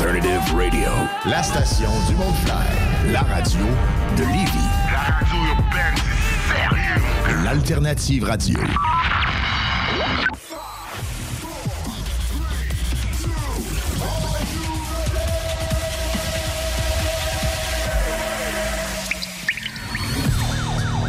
Alternative Radio. La station du Mont-Clair. La radio de Lévis. La radio urbaine, c'est sérieux. L'Alternative Radio.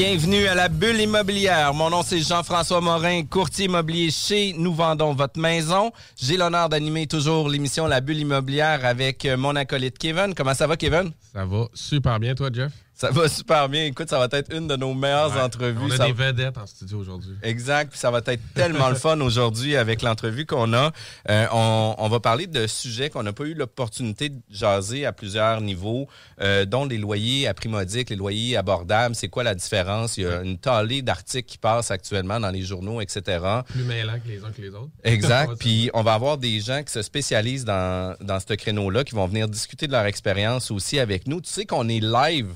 Bienvenue à la bulle immobilière. Mon nom c'est Jean-François Morin, courtier immobilier chez Nous vendons votre maison. J'ai l'honneur d'animer toujours l'émission La bulle immobilière avec euh, mon acolyte Kevin. Comment ça va Kevin? Ça va super bien, toi, Jeff? Ça va super bien. Écoute, ça va être une de nos meilleures Ouais, entrevues. On a Ça- des vedettes en studio aujourd'hui. Exact. Puis ça va être tellement le fun aujourd'hui avec l'entrevue qu'on a. Euh, on, on va parler de sujets qu'on n'a pas eu l'opportunité de jaser à plusieurs niveaux, euh, dont les loyers à prix modique, les loyers abordables. C'est quoi la différence? Il y a une talée d'articles qui passent actuellement dans les journaux, etc. Plus mêlants que les uns que les autres. Exact. Puis on va avoir des gens qui se spécialisent dans, dans ce créneau-là, qui vont venir discuter de leur expérience aussi avec nous. Tu sais qu'on est live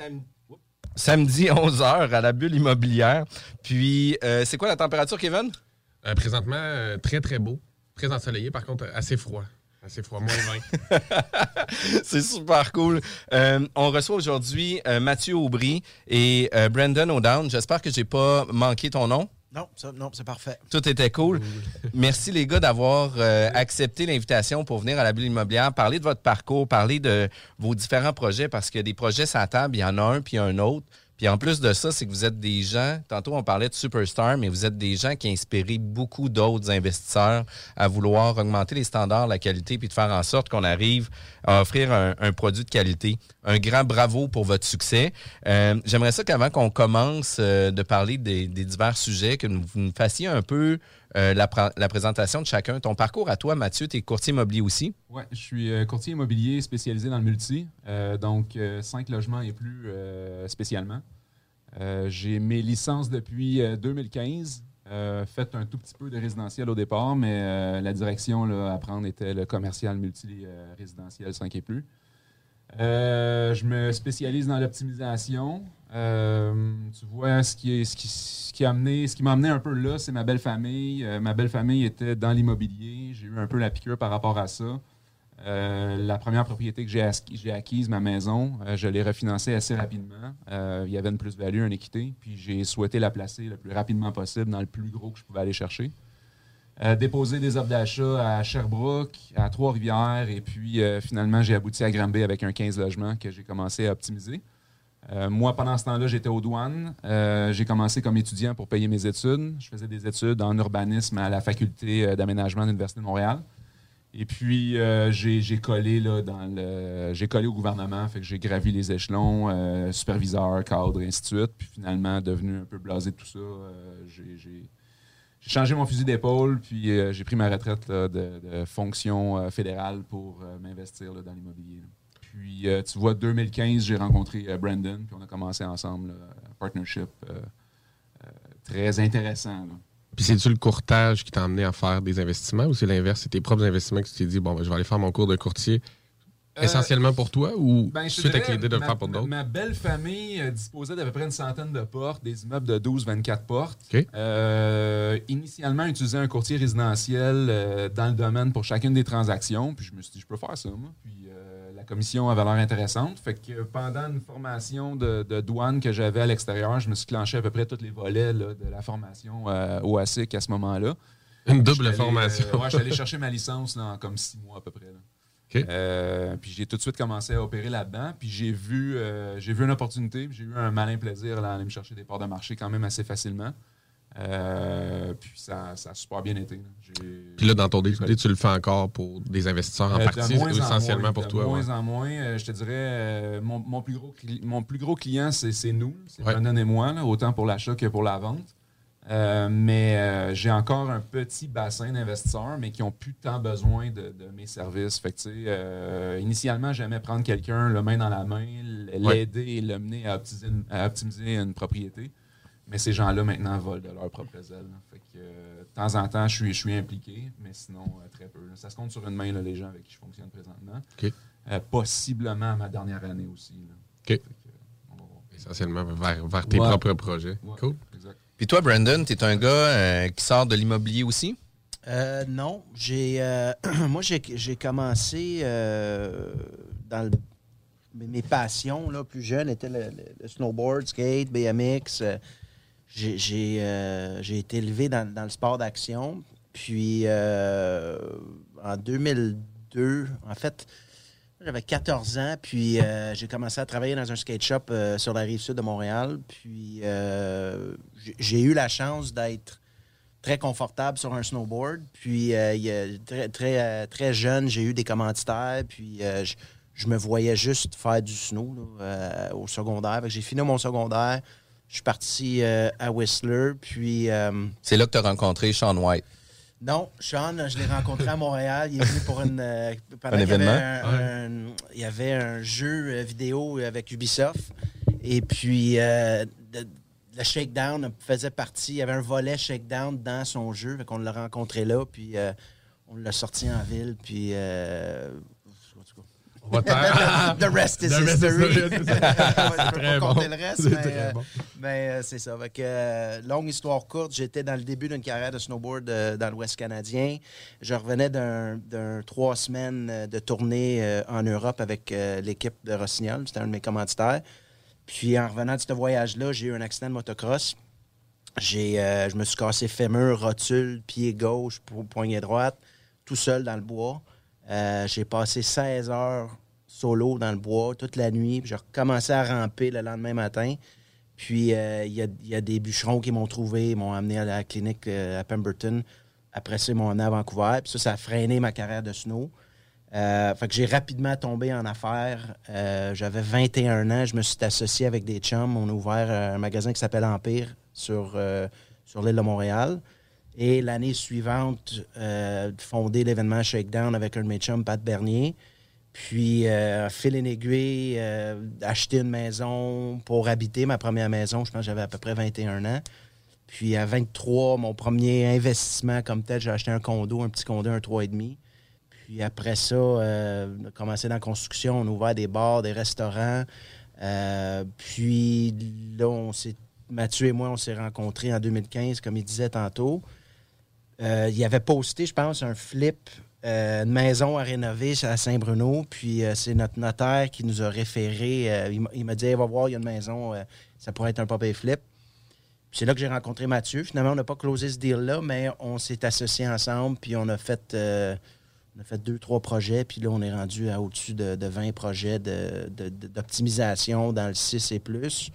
sam- samedi 11h à la bulle immobilière. Puis euh, c'est quoi la température, Kevin? Euh, présentement, euh, très, très beau. Très ensoleillé, par contre, assez froid. Assez froid, moins 20. c'est super cool. Euh, on reçoit aujourd'hui euh, Mathieu Aubry et euh, Brandon O'Down. J'espère que j'ai pas manqué ton nom. Non, ça, non, c'est parfait. Tout était cool. Merci les gars d'avoir euh, accepté l'invitation pour venir à la bulle immobilière, parler de votre parcours, parler de vos différents projets, parce que des projets sur la table, il y en a un puis un autre. Puis en plus de ça, c'est que vous êtes des gens, tantôt on parlait de superstar, mais vous êtes des gens qui inspirent beaucoup d'autres investisseurs à vouloir augmenter les standards, la qualité, puis de faire en sorte qu'on arrive à offrir un, un produit de qualité. Un grand bravo pour votre succès. Euh, J'aimerais ça qu'avant qu'on commence euh, de parler des, des divers sujets, que vous nous fassiez un peu euh, la, présentation de chacun. Ton parcours à toi, Mathieu, tu es courtier immobilier aussi? Ouais, je suis euh, courtier immobilier spécialisé dans le multi, euh, donc cinq logements et plus spécialement. J'ai mes licences depuis euh, 2015. Euh, fait un tout petit peu de résidentiel au départ, mais la direction à prendre était le commercial multi-résidentiel 5 et plus. Je me spécialise dans l'optimisation. Euh, tu vois, ce qui, est, ce, qui, amené, ce qui m'a amené un peu là, c'est ma belle famille. Euh, ma belle famille était dans l'immobilier. J'ai eu un peu la piqûre par rapport à ça. Euh, la première propriété que j'ai acquise, ma maison, je l'ai refinancée assez rapidement. Il y avait une plus-value, une équité, puis j'ai souhaité la placer le plus rapidement possible dans le plus gros que je pouvais aller chercher. Déposer des offres d'achat à Sherbrooke, à Trois-Rivières, et puis finalement, j'ai abouti à Granby avec un 15 logements que j'ai commencé à optimiser. Euh, moi, pendant ce temps-là, j'étais aux douanes. Euh, j'ai commencé comme étudiant pour payer mes études. Je faisais des études en urbanisme à la faculté euh, d'aménagement de l'Université de Montréal. Et puis, j'ai collé, là, dans le, collé au gouvernement, fait que j'ai gravi les échelons, superviseur, cadre, et ainsi de suite. Puis finalement, devenu un peu blasé de tout ça, j'ai- changé mon fusil d'épaule, puis j'ai pris ma retraite de, fonction fédérale pour m'investir dans l'immobilier. Puis, euh, tu vois, 2015, j'ai rencontré euh, Brandon, puis on a commencé ensemble là, un partnership euh, euh, très intéressant. là. Puis c'est-tu le courtage qui t'a amené à faire des investissements ou c'est l'inverse? C'est tes propres investissements que tu t'es dit, bon, ben, je vais aller faire mon cours de courtier Euh, essentiellement pour toi ou Ben, suite avec l'idée de le ma- faire pour d'autres? Ma belle famille disposait d'à peu près une centaine de portes, des immeubles de 12-24 portes. OK. Euh, initialement, utilisait un courtier résidentiel euh, dans le domaine pour chacune des transactions. Puis je me suis dit, je peux faire ça, moi. Puis euh, commission avait l'air intéressante. Fait que pendant une formation de, de douane que j'avais à l'extérieur, je me suis clenché à peu près tous les volets là, de la formation euh, au ASIC à ce moment-là. Une double allé, formation. euh, ouais, je suis allé chercher ma licence en comme six mois à peu près. là. Euh, puis j'ai tout de suite commencé à opérer là-dedans. Puis j'ai vu, euh, j'ai vu une opportunité. J'ai eu un malin plaisir là, à aller me chercher des parts de marché quand même assez facilement. Euh, puis ça, ça a super bien été. là. Puis là, dans ton day-to-day, tu le fais encore pour des investisseurs en euh, de partie, moins en essentiellement moins, pour de toi. moins ouais. en moins. Euh, je te dirais, euh, mon, mon plus gros mon plus gros client, c'est nous. C'est Ouais. Brandon et moi, là, autant pour l'achat que pour la vente. Euh, mais j'ai encore un petit bassin d'investisseurs, mais qui ont plus tant besoin de, de mes services. Fait que, initialement, j'aimais prendre quelqu'un, le main dans la main, l'aider et le mener à optimiser, une, à optimiser une propriété. Mais ces gens-là, maintenant, volent de leurs propres ailes. Fait que, de temps en temps, je suis, je suis impliqué, mais sinon, euh, très peu. là. Ça se compte sur une main, là, les gens avec qui je fonctionne présentement. OK. Euh, possiblement ma dernière année aussi. là. Que, on voir. Essentiellement vers, vers tes Ouais. propres projets. Ouais, Cool. exact. Puis toi, Brandon, tu es un gars euh, qui sort de l'immobilier aussi? Euh, non, j'ai euh, moi j'ai commencé euh, dans le- mes- mes passions là, plus jeunes étaient le, le- le snowboard, skate, BMX. euh, euh, j'ai été élevé dans, dans le sport d'action. Puis euh, en 2002, en fait, j'avais 14 ans, puis euh, j'ai commencé à travailler dans un skate shop sur la rive sud de Montréal. Puis j'ai- eu la chance d'être très confortable sur un snowboard. Puis très, très, très jeune, j'ai eu des commanditaires. Puis je, me voyais juste faire du snow au secondaire. J'ai fini mon secondaire. Je suis parti euh, à Whistler. Puis euh, C'est là que tu as rencontré Sean White. non, Sean, je l'ai rencontré à Montréal. Il est venu pour une. euh, Un qu'il y avait événement? un- il y avait un jeu vidéo avec Ubisoft. Et puis, euh, de- le Shakedown faisait partie. Il y avait un volet Shakedown dans son jeu. Fait qu'on l'a rencontré là. Puis, euh, on l'a sorti en ville. Puis. euh, The rest is The rest is history. history. Je peux pas Très compter bon. le reste, C'est mais, très euh, bon. mais, euh, c'est ça. Fait que, euh, longue histoire courte, j'étais dans le début d'une carrière de snowboard euh, dans l'Ouest canadien. Je revenais d'un trois semaines de tournée en Europe avec l'équipe de Rossignol. C'était un de mes commanditaires. Puis en revenant de ce voyage-là, j'ai eu un accident de motocross. J'ai, euh, je me suis cassé fémur, rotule, pied gauche, po- poignet droite, tout seul dans le bois. Euh, j'ai passé 16 heures solo dans le bois toute la nuit. J'ai recommencé à ramper le lendemain matin. Puis euh, il y, a, des bûcherons qui m'ont trouvé, m'ont amené à la clinique euh, à Pemberton. Après ça, ils m'ont amené à Vancouver. Puis ça, ça a freiné ma carrière de snow. J'ai rapidement tombé en affaires. J'avais 21 ans, je me suis associé avec des chums. On a ouvert un magasin qui s'appelle Empire sur, sur l'île de Montréal. Et l'année suivante, euh, fondé l'événement Shakedown avec un de mes chums, Pat Bernier. Puis, euh, fil en aiguille, euh, acheter une maison pour habiter ma première maison. Je pense que j'avais à peu près 21 ans. Puis à 23, mon premier investissement comme tel, j'ai acheté un condo, un petit condo, un 3,5. Puis après ça, euh, on a commencé dans la construction, on a ouvert des bars, des restaurants. Euh, puis là, on s'est, Mathieu et moi, on s'est rencontrés en 2015, comme il disait tantôt. Euh, il avait posté, je pense, un flip, euh, une maison à rénover à Saint-Bruno. Puis euh, c'est notre notaire qui nous a référé. il m'a- dit, va voir, il y a une maison, ça pourrait être un pop flip. C'est là que j'ai rencontré Mathieu. Finalement, on n'a pas closé ce deal-là, mais on s'est associés ensemble, puis on a fait, deux, trois projets, puis là, on est rendu à au-dessus de, de 20 projets de- de- d'optimisation dans le 6 et plus.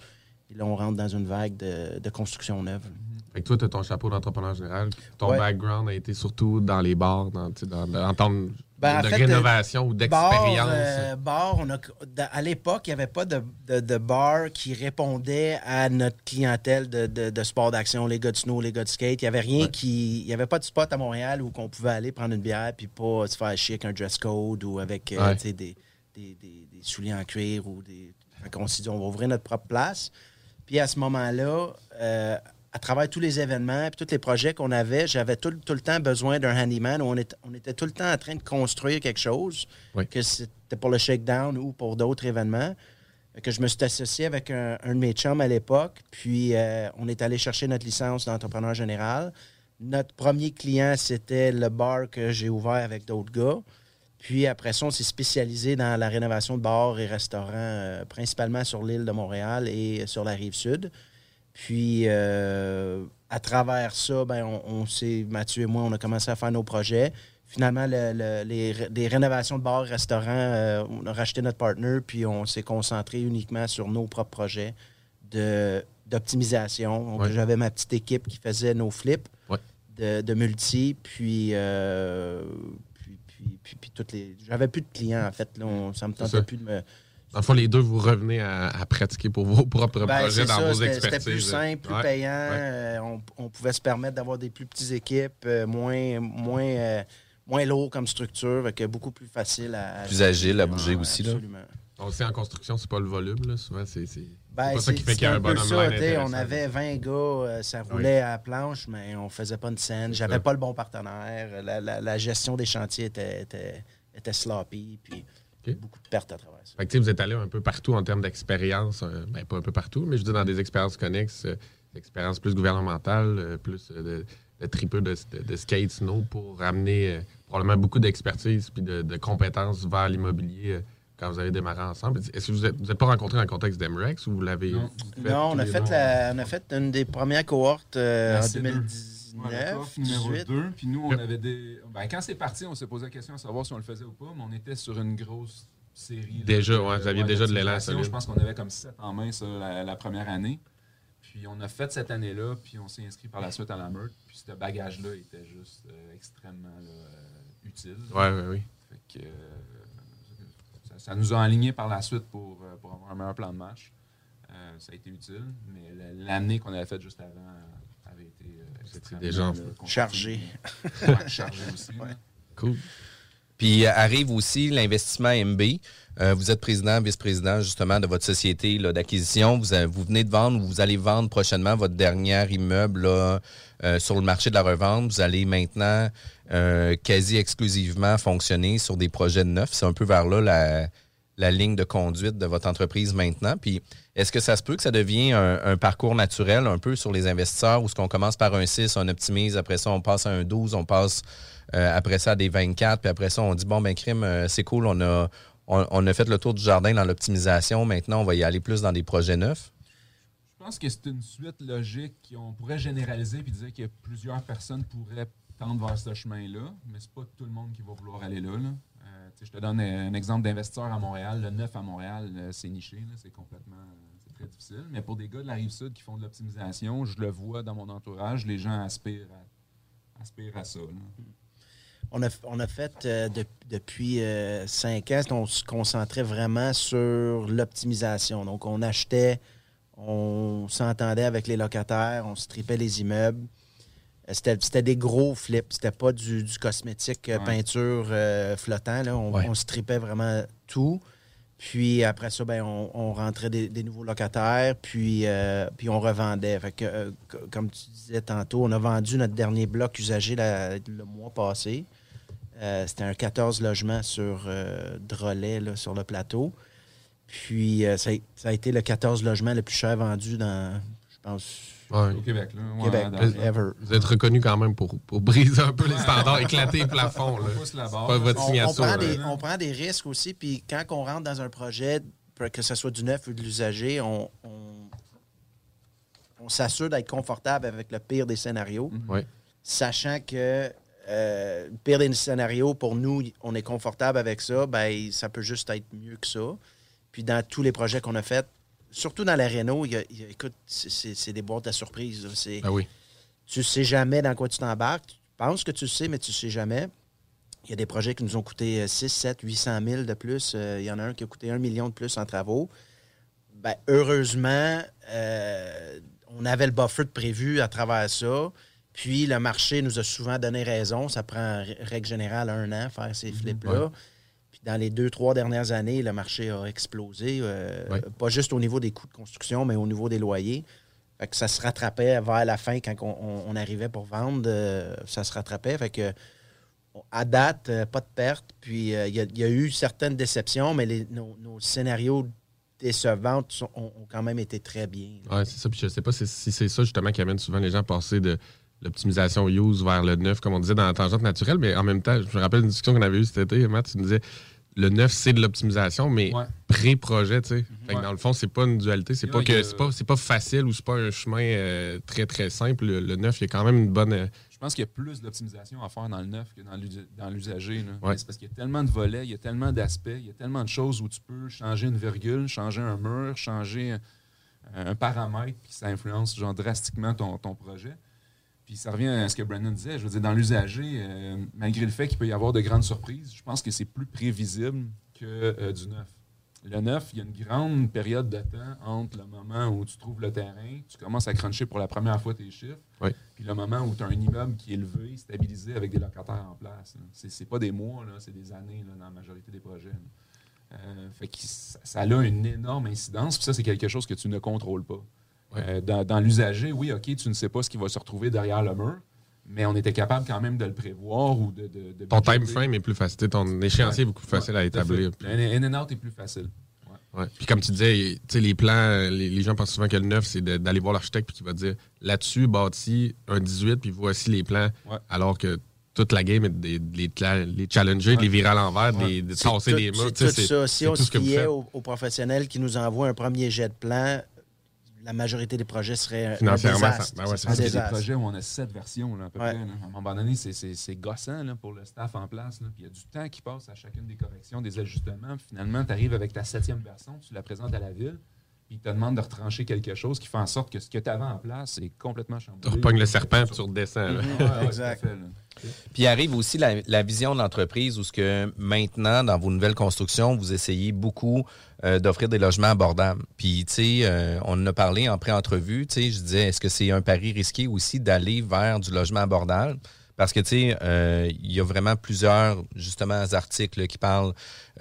Puis là, on rentre dans une vague de construction neuve. Fait que toi, tu as ton chapeau d'entrepreneur général. Ton Ouais. background a été surtout dans les bars, dans, dans, dans- en termes Ben, en de fait, rénovation ou d'expérience. Bar, euh, bar, on a, dans- à l'époque, il n'y avait pas de, de, de bar qui répondait à notre clientèle de, sport d'action, les gars de snow, les gars de skate. Il n'y avait rien qui. Il n'y avait pas de spot à Montréal où on pouvait aller prendre une bière puis pas se faire chier avec un dress code ou avec euh, Ouais. des, des- des- des souliers en cuir ou des. Fait qu'on s'est dit, on va ouvrir notre propre place. Puis à ce moment-là, euh, à travers tous les événements et tous les projets qu'on avait, j'avais tout, tout le temps besoin d'un handyman où on, est- on était tout le temps en train de construire quelque chose, Oui. que c'était pour le shakedown ou pour d'autres événements. Que je me suis associé avec un, un de mes chums à l'époque, puis euh, on est allé chercher notre licence d'entrepreneur général. Notre premier client, c'était le bar que j'ai ouvert avec d'autres gars. Puis après ça, on s'est spécialisé dans la rénovation de bars et restaurants, euh, principalement sur l'île de Montréal et sur la rive sud. Puis euh, à travers ça, ben, on, on s'est, Mathieu et moi, on a commencé à faire nos projets. Finalement, le- le- les, ré- les rénovations de bars, restaurants, euh, on a racheté notre partner, puis on s'est concentré uniquement sur nos propres projets de, d'optimisation. Ouais. J'avais ma petite équipe qui faisait nos flips Ouais. de, de multi, puis, euh, puis, puis, puis- puis toutes les. J'avais plus de clients, en fait. Là, on- ça me tentait plus de me. Dans le fond, les deux, vous revenez à, à pratiquer pour vos propres Ben, projets dans ça, vos expertises. C'était plus simple, plus Ouais. payant. Ouais. euh, on, on pouvait se permettre d'avoir des plus petites équipes, euh, moins, moins, euh, moins lourd comme structure, que beaucoup plus facile à. Plus agile à bouger Ouais, aussi, là. Absolument. On le sait, en construction, c'est pas le volume. Là. Souvent, c'est c'est- Ben, pas ça qui fait qu'il y a un peu bonhomme ça, On avait 20 gars, euh, ça roulait à la planche, mais on faisait pas une scène. J'avais pas le bon partenaire. La, la- la gestion des chantiers était, était, était sloppy, puis Beaucoup de pertes à travers ça. Fait que, vous êtes allé un peu partout en termes d'expérience. euh, ben, pas un peu partout, mais je dis dans des expériences connexes, euh, expériences plus gouvernementales, euh, plus euh, de, de tripeux de, de, de skate snow pour ramener euh, probablement beaucoup d'expertise puis de, de compétences vers l'immobilier euh, quand vous avez démarré ensemble. Est-ce que vous n'êtes vous êtes pas rencontrés dans le contexte d'Emrex ou vous l'avez Non. fait Non, on a, fait la, on a fait une des premières cohortes euh, en C2. 2019. Ouais, la coffre numéro 18. 2. Puis nous, on Yep. avait des. Ben, quand c'est parti, on s'est posé la question à savoir si on le faisait ou pas, mais on était sur une grosse série. là, Déjà, de- ouais, vous aviez déjà de l'élan. Je pense qu'on avait comme 7 en main ça, la, la première année. Puis on a fait cette année-là, puis on s'est inscrit par la suite à la meurtre. Puis ce bagage-là était juste euh, extrêmement là, euh, utile. Ouais, ouais, oui. Fait que, euh, ça, ça nous a alignés par la suite pour, pour avoir un meilleur plan de match. Euh, ça a été utile, mais la- l'année qu'on avait faite juste avant euh, extrêmement, déjà là, en- Chargé. Ouais, chargé aussi. Cool. Puis euh, arrive aussi l'investissement MB. Euh, vous êtes président, vice-président justement de votre société là, d'acquisition. Vous, vous venez de vendre ou vous allez vendre prochainement votre dernier immeuble là, euh, sur le marché de la revente. Vous allez maintenant euh, quasi exclusivement fonctionner sur des projets de neufs. C'est un peu vers là la, la ligne de conduite de votre entreprise maintenant? Puis est-ce que ça se peut que ça devienne un, parcours naturel un peu sur les investisseurs où ce qu'on commence par un 6, on optimise, après ça on passe à un 12, on passe euh, après ça à des 24, puis après ça on dit bon ben crime, euh, c'est cool, on a on, a fait le tour du jardin dans l'optimisation, maintenant on va y aller plus dans des projets neufs? Je pense que c'est une suite logique qu'on pourrait généraliser et dire que plusieurs personnes pourraient tendre vers ce chemin-là, mais c'est pas tout le monde qui va vouloir aller là. là. Je te donne un exemple d'investisseur à Montréal. Le neuf à Montréal, euh, c'est niché, c'est complètement euh, c'est très difficile. Mais pour des gars de la rive sud qui font de l'optimisation, je le vois dans mon entourage, les gens aspirent à, aspirent à ça. On a, on a fait euh, de- depuis euh, cinq ans, on se concentrait vraiment sur l'optimisation. Donc, on achetait, on s'entendait avec les locataires, on stripait les immeubles. C'était des gros flips, c'était pas du, du cosmétique euh, Ouais. peinture euh, flottant. Là. On, Ouais. on stripait vraiment tout. Puis après ça, ben, on, on rentrait des, des nouveaux locataires, puis, euh, puis on revendait. Fait que, euh, comme tu disais tantôt, on a vendu notre dernier bloc usagé la- le mois passé. C'était un 14 logements sur Drolet, là, sur le plateau. Puis ça, ça a été le 14 logements le plus cher vendu dans, je pense, Ouais. Au Québec, là. Ouais, Québec, dans- ever. Vous êtes reconnu quand même pour, pour briser un peu les standards, éclater les plafonds. Là. On pousse la barre. Pas votre On- on, signature. prend des, on prend des risques aussi. Puis quand on rentre dans un projet, que ce soit du neuf ou de l'usager, on, on- on s'assure d'être confortable avec le pire des scénarios, Ouais. sachant que euh, le pire des scénarios, pour nous, on est confortable avec ça, ben, ça peut juste être mieux que ça. Puis dans tous les projets qu'on a faits, surtout dans la Renault, il y a- il y a- écoute, c'est- des boîtes à surprise. C'est- Ah oui. tu sais jamais dans quoi tu t'embarques. Tu penses que tu le sais, mais tu sais jamais. Il y a des projets qui nous ont coûté euh, 6, 7, 800 000 de plus. Euh, il y en a un qui a coûté 1 million de plus en travaux. Ben, heureusement, euh, on avait le buffer de prévu à travers ça. Puis le marché nous a souvent donné raison. Ça prend, en règle générale, un an faire ces flips-là. Puis dans les deux, trois dernières années, le marché a explosé. euh. Pas juste au niveau des coûts de construction, mais au niveau des loyers. Fait que ça se rattrapait vers la fin quand on, on- on arrivait pour vendre. euh, ça se rattrapait. Fait que à date, euh, pas de perte. Puis il y, a- il y a eu certaines déceptions, mais les- nos, nos scénarios décevants sont- ont, ont quand même été très bien. Ouais, c'est ça. Puis je sais pas si, si c'est ça justement qui amène souvent les gens à passer de l'optimisation use vers le neuf, comme on disait dans la tangente naturelle. Mais en même temps, je me rappelle une discussion qu'on avait eue cet été, Matt, tu nous disais le neuf, c'est de l'optimisation, mais Ouais. pré-projet, tu sais. Ouais. dans le fond, c'est pas une dualité. C'est pas que c'est pas, pas facile ou c'est pas un chemin euh, très très simple. Le, le neuf, il y a quand même une bonne. euh, Je pense qu'il y a plus d'optimisation à faire dans le neuf que dans l'us- dans l'usager. Ouais. C'est parce qu'il y a tellement de volets, il y a tellement d'aspects, il y a tellement de choses où tu peux changer une virgule, changer un mur, changer un, un paramètre, puis ça influence genre, drastiquement ton, ton projet. Puis ça revient à ce que Brandon disait. Je veux dire, dans l'usager, euh, malgré le fait qu'il peut y avoir de grandes surprises, je pense que c'est plus prévisible que euh, du neuf. Le neuf, il y a une grande période de temps entre le moment où tu trouves le terrain, tu commences à cruncher pour la première fois tes chiffres, Oui. puis le moment où tu as un immeuble qui est élevé, stabilisé avec des locataires en place. là. C'est c'est pas des mois, c'est des années là, dans la majorité des projets. Euh, fait que ça, ça a une énorme incidence, puis ça, c'est quelque chose que tu ne contrôles pas. Euh, dans dans l'usager, oui, OK, tu ne sais pas ce qui va se retrouver derrière le mur, mais on était capable quand même de le prévoir ou de. de- de ton time frame est plus facile. Ton échéancier est beaucoup plus facile à établir. Le In and out est plus facile. Ouais. Puis comme tu disais, tu sais, les plans, les, les gens pensent souvent que le neuf, c'est d'aller voir l'architecte puis qu'il va dire là-dessus, bâti un 18, puis voici les plans. Ouais. Alors que toute la game est de les, les, challenger, de les virer à l'envers, de de tasser tout- des murs. C'est tout ça. Si on ce se fiait aux, aux professionnels qui nous envoient un premier jet de plan, la majorité des projets seraient Financièrement, ben ouais, C'est des projets où on a sept versions, là, à peu Ouais. près. là. À un moment donné, c'est- c'est c'est gossant là, pour le staff en place. là. Puis il y a du temps qui passe à chacune des corrections, des ajustements. Puis finalement, tu arrives avec ta septième version, tu la présentes à la ville, puis ils te demandent de retrancher quelque chose qui fait en sorte que ce que tu avais en place est complètement Tu chamboulé. repognes le serpent puis tu redescends. là. Ouais, ouais, Exact. fait, là. Puis arrive aussi la, la vision de l'entreprise où ce que maintenant, dans vos nouvelles constructions, vous essayez beaucoup euh, d'offrir des logements abordables. Puis, tu sais, euh, on en a parlé en pré-entrevue, tu sais, je disais, est-ce que c'est un pari risqué aussi d'aller vers du logement abordable? Parce que, tu sais, euh, il y a vraiment plusieurs, justement, articles qui parlent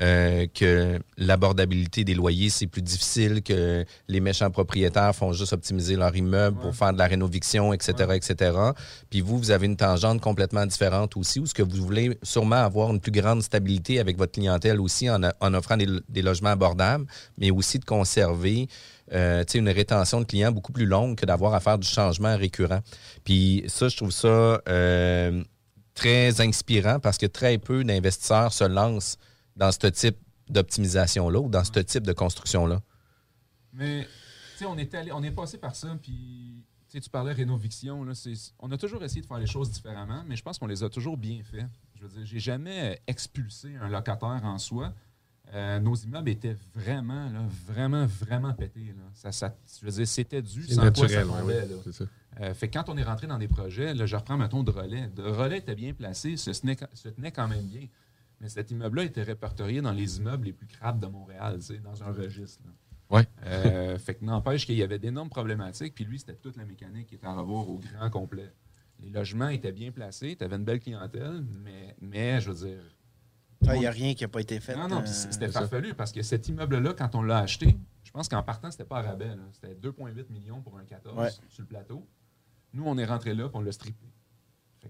euh, que l'abordabilité des loyers, c'est plus difficile, que les méchants propriétaires font juste optimiser leur immeuble pour faire de la rénoviction, etc., etc. Puis vous, vous avez une tangente complètement différente aussi, où ce que vous voulez sûrement avoir une plus grande stabilité avec votre clientèle aussi en, en offrant des, des logements abordables, mais aussi de conserver euh, une rétention de clients beaucoup plus longue que d'avoir à faire du changement récurrent. Puis ça, je trouve ça euh, très inspirant parce que très peu d'investisseurs se lancent dans ce type d'optimisation-là ou dans ce type de construction-là. Mais, tu sais, on est, allé, on est passé par ça, puis, tu parlais rénoviction, là, on a toujours essayé de faire les choses différemment, mais je pense qu'on les a toujours bien fait. Je veux dire, j'ai jamais expulsé un locataire en soi. Euh, nos immeubles étaient vraiment, là, vraiment, vraiment pétés. Là. Ça, ça, je veux dire, c'était dû C'est sans quoi ça naturel, ouais, fondait, ouais, là. c'est ça. Euh, fait quand on est rentré dans des projets, là, je reprends mettons de relais. De relais était bien placé, se tenait, se tenait quand même bien. Mais cet immeuble-là était répertorié dans les immeubles les plus crades de Montréal, dans un registre. là. Ouais. Euh, fait que n'empêche qu'il y avait d'énormes problématiques, puis lui, c'était toute la mécanique qui était à revoir au grand complet. Les logements étaient bien placés, tu avais une belle clientèle, mais, mais je veux dire, Ah, Il n'y a rien qui n'a pas été fait. Non, non, euh, puis c'était farfelu parce que cet immeuble-là, quand on l'a acheté, je pense qu'en partant, c'était pas à rabais. C'était 2,8 millions pour un 14 Ouais. sur le plateau. Nous, on est rentré là puis on l'a strippé.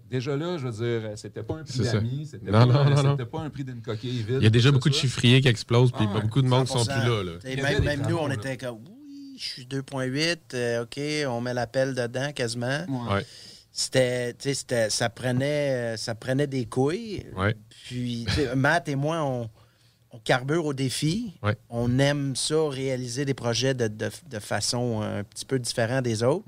Déjà là, je veux dire, c'était pas un prix d'amis, c'était pas, pas un prix d'une coquille vide. Il y a déjà beaucoup de chiffriers qui explosent, puis Ah beaucoup de monde sont 100%. plus là. Même, nous, on là. était comme, oui, je suis 2,8, euh, OK, on met la pelle dedans quasiment. Ouais. Ouais. C'était, tu sais, c'était- ça prenait, euh, ça prenait des couilles. Ouais. Puis, Matt et moi, on, on carbure au défi. Ouais. On aime ça, réaliser des projets de, de- de façon un petit peu différente des autres.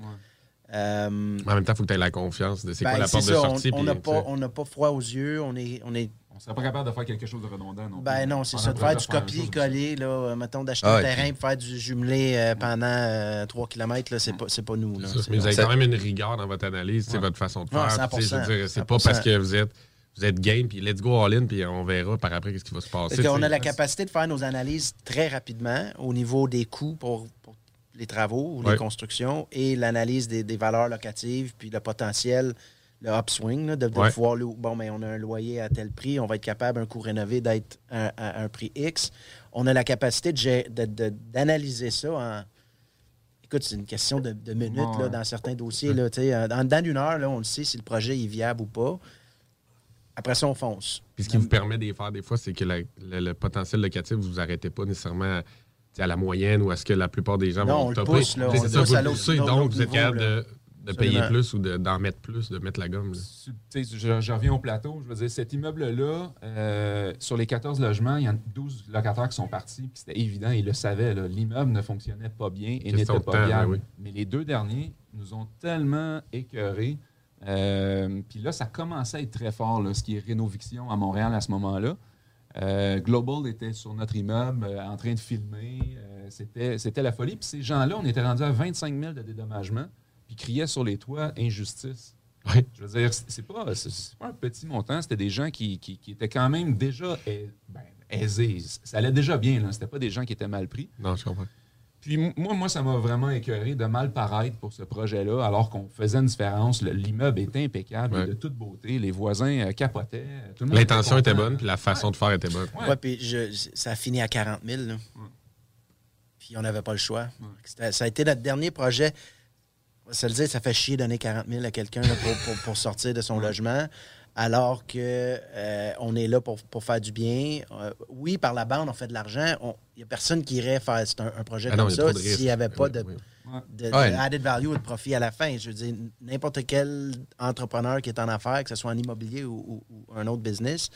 Euh, en même temps, il faut que tu aies la confiance de c'est ben, quoi la c'est porte de ça, on- sortie. On puis, n'a pas, pas froid aux yeux. On est, on est On serait pas capable de faire quelque chose de redondant. Non ben non, c'est On ça, de faire du copier-coller, là, euh, mettons, d'acheter Ah, un terrain puis- pour faire du jumelé euh, pendant 3 km, là, c'est pas, c'est pas nous. Là. Ça, mais vous avez quand même une rigueur dans votre analyse, c'est Ouais. votre façon de faire. puis, tu sais, je veux 100%, dire, C'est pas 100%. parce que vous êtes, vous êtes game, puis let's go all in, puis on verra par après qu'est-ce qui va se passer. Parce qu'on tu a la capacité de faire nos analyses très rapidement au niveau des coûts pour, pour les travaux ou les Ouais. constructions et l'analyse des, des valeurs locatives, puis le potentiel, le upswing, là, de, de Ouais. louer- bon, mais on a un loyer à tel prix, on va être capable, un coût rénové, d'être à, à un prix X. On a la capacité de gé- de- de- d'analyser ça en... Écoute, c'est une question de, minutes Ouais. là, dans certains dossiers. Là, en dedans d'une heure, là, on le sait si le projet est viable ou pas. Après ça, on fonce. Puis ce qui vous permet de faire des fois, c'est que la- le, le potentiel locatif, vous vous arrêtez pas nécessairement à la moyenne ou à ce que la plupart des gens Non, vont on le pousse, là, on le ça, pousse vous à l'autre- donc vous êtes capable de, de payer plus ou de- d'en mettre plus, de mettre la gomme. là. Tu sais, je, je reviens au plateau. Je veux dire, cet immeuble-là, euh, sur les 14 logements, il y en a 12 locataires qui sont partis. puis C'était évident, ils le savaient. L'immeuble ne fonctionnait pas bien et n'était pas viable. oui. Mais les deux derniers nous ont tellement écœurés. Euh, puis là, ça commençait à être très fort, là, ce qui est rénoviction à Montréal à ce moment-là. Euh, Global était sur notre immeuble euh, en train de filmer. Euh, c'était, c'était la folie. Puis ces gens-là, on était rendu à 25 000 de dédommagement, puis criaient sur les toits injustice. Je veux dire, c'est pas, pas un petit montant. C'était des gens qui, qui- qui étaient quand même déjà ben, aisés. Ça allait déjà bien. Là. C'était pas des gens qui étaient mal pris. Non, je comprends. Puis moi, moi, ça m'a vraiment écœuré de mal paraître pour ce projet-là, alors qu'on faisait une différence. Le- L'immeuble était impeccable, Ouais. de toute beauté. Les voisins euh, capotaient. L'intention était bonne, puis la façon de faire était bonne. Ouais. Ouais, puis je- ça a fini à 40 000. là. Puis on n'avait pas le choix. C'était- Ça a été notre dernier projet. Se le dire, ça fait chier de donner 40 000 à quelqu'un pour, pour- pour sortir de son logement, alors que euh, on est là pour, pour faire du bien. Euh, oui, par la bande, on fait de l'argent. Il n'y a personne qui irait faire c'est un, un projet Ah comme ça s'il n'y avait pas Oui, de, oui. de- de Ouais. added value ou de profit à la fin. Je veux dire, n'importe quel entrepreneur qui est en affaires, que ce soit en immobilier ou, ou- ou un autre business,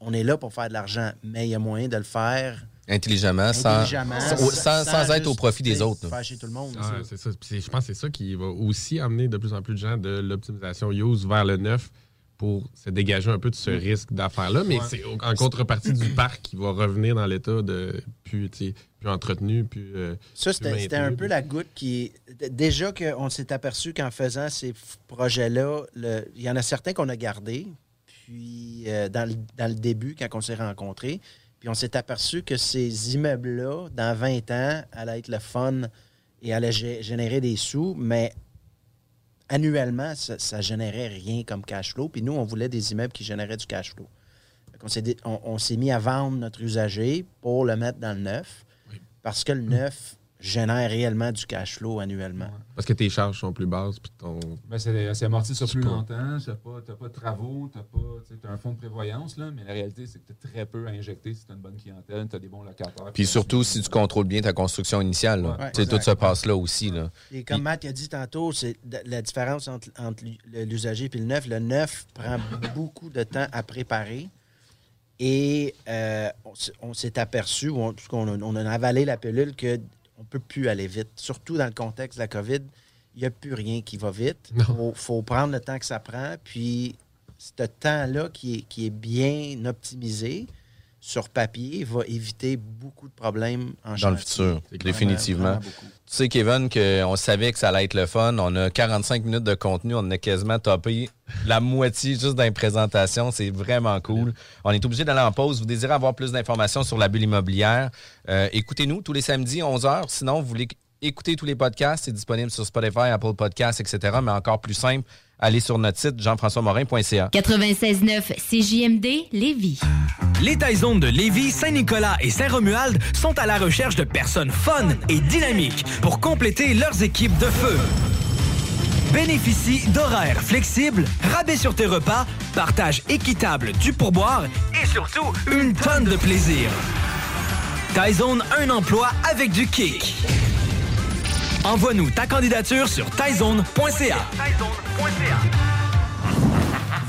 on est là pour faire de l'argent, mais il y a moyen de le faire Intelligemment, sans, intelligemment, sans, sans- sans être au profit des autres. là. Faire chez tout le monde. Ah, c'est ça. Puis je pense que c'est ça qui va aussi amener de plus en plus de gens de l'optimisation use vers le neuf pour se dégager un peu de ce risque d'affaires-là. Mais Ouais. c'est en contrepartie du parc qui va revenir dans l'état de plus, entretenu, plus. euh, Ça, c'était un peu la goutte qui. Déjà qu'on s'est aperçu qu'en faisant ces projets-là, il y en a certains qu'on a gardés, puis euh, dans, le, dans le début, quand on s'est rencontrés, puis on s'est aperçu que ces immeubles-là, dans 20 ans, allaient être le fun et allaient gé- générer des sous, mais annuellement, ça, ça générait rien comme cash flow. Puis nous, on voulait des immeubles qui généraient du cash flow. S'est on s'est mis à vendre notre usager pour le mettre dans le neuf, parce que le neuf génère réellement du cash flow annuellement. Parce que tes charges sont plus basses, puis ton. Ben, c'est c'est amorti sur Tu plus longtemps. Tu n'as pas, t'as pas de travaux, tu as un fonds de prévoyance, là, mais la réalité, c'est que tu as très peu à injecter si tu as une bonne clientèle, tu as des bons locataires. Puis surtout, si tu contrôles bien ta construction initiale. Ouais, tout se passe là aussi. Là. Et comme Matt a dit tantôt, c'est la différence entre, entre l'usager et le neuf. Le neuf prend beaucoup de temps à préparer. Et euh, on on s'est aperçu, ou on, puisqu'on a, on a avalé la pilule, qu'on ne peut plus aller vite. Surtout dans le contexte de la COVID, il n'y a plus rien qui va vite. Il faut, faut prendre le temps que ça prend. Puis, ce temps-là qui est, qui est bien optimisé sur papier va éviter beaucoup de problèmes en Dans le futur, définitivement. Tu sais, Kevin, qu'on savait que ça allait être le fun. On a 45 minutes de contenu. On a quasiment topé la moitié juste dans les présentations. C'est vraiment cool. On est obligé d'aller en pause. Vous désirez avoir plus d'informations sur la bulle immobilière? euh, Écoutez-nous tous les samedis, 11h. Sinon, vous voulez écouter tous les podcasts. C'est disponible sur Spotify, Apple Podcasts, etc. Mais encore plus simple, allez sur notre site jean-françois-morin.ca. 96.9 CJMD Lévis. Les Taizones de Lévis, Saint-Nicolas et Saint-Romuald sont à la recherche de personnes fun et dynamiques pour compléter leurs équipes de feu. Bénéficie d'horaires flexibles, rabais sur tes repas, partage équitable du pourboire et surtout une tonne de plaisir. Taizone, un emploi avec du kick. Envoie-nous ta candidature sur taizone.ca.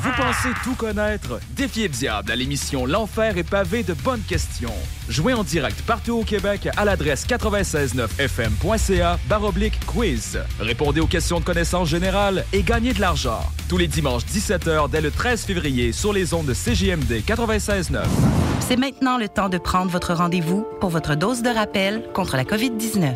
Vous pensez tout connaître? Défiez le diable à l'émission L'Enfer est pavé de bonnes questions. Jouez en direct partout au Québec à l'adresse 969fm.ca baroblique quiz. Répondez aux questions de connaissances générales et gagnez de l'argent. Tous les dimanches 17h dès le 13 février sur les ondes de CJMD 96.9. C'est maintenant le temps de prendre votre rendez-vous pour votre dose de rappel contre la COVID-19.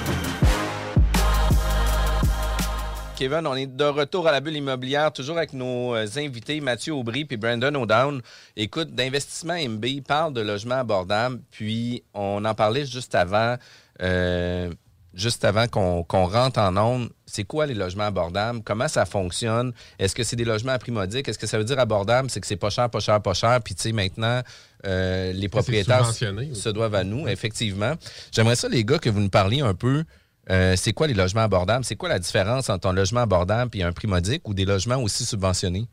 Kevin, on est de retour à la bulle immobilière, toujours avec nos euh, invités Mathieu Aubry et Brandon O'Down. Écoute, d'investissement MB, parle de logement abordable, puis on en parlait juste avant, euh, juste avant qu'on rentre en onde. C'est quoi les logements abordables? Comment ça fonctionne? Est-ce que c'est des logements à prix modique? Est-ce que ça veut dire abordable? C'est que c'est pas cher, pas cher, pas cher. Puis, tu sais, maintenant, euh, les propriétaires se doivent à nous, effectivement. J'aimerais ça, les gars, que vous nous parliez un peu. Euh, c'est quoi les logements abordables? C'est quoi la différence entre un logement abordable et un prix modique ou des logements aussi subventionnés?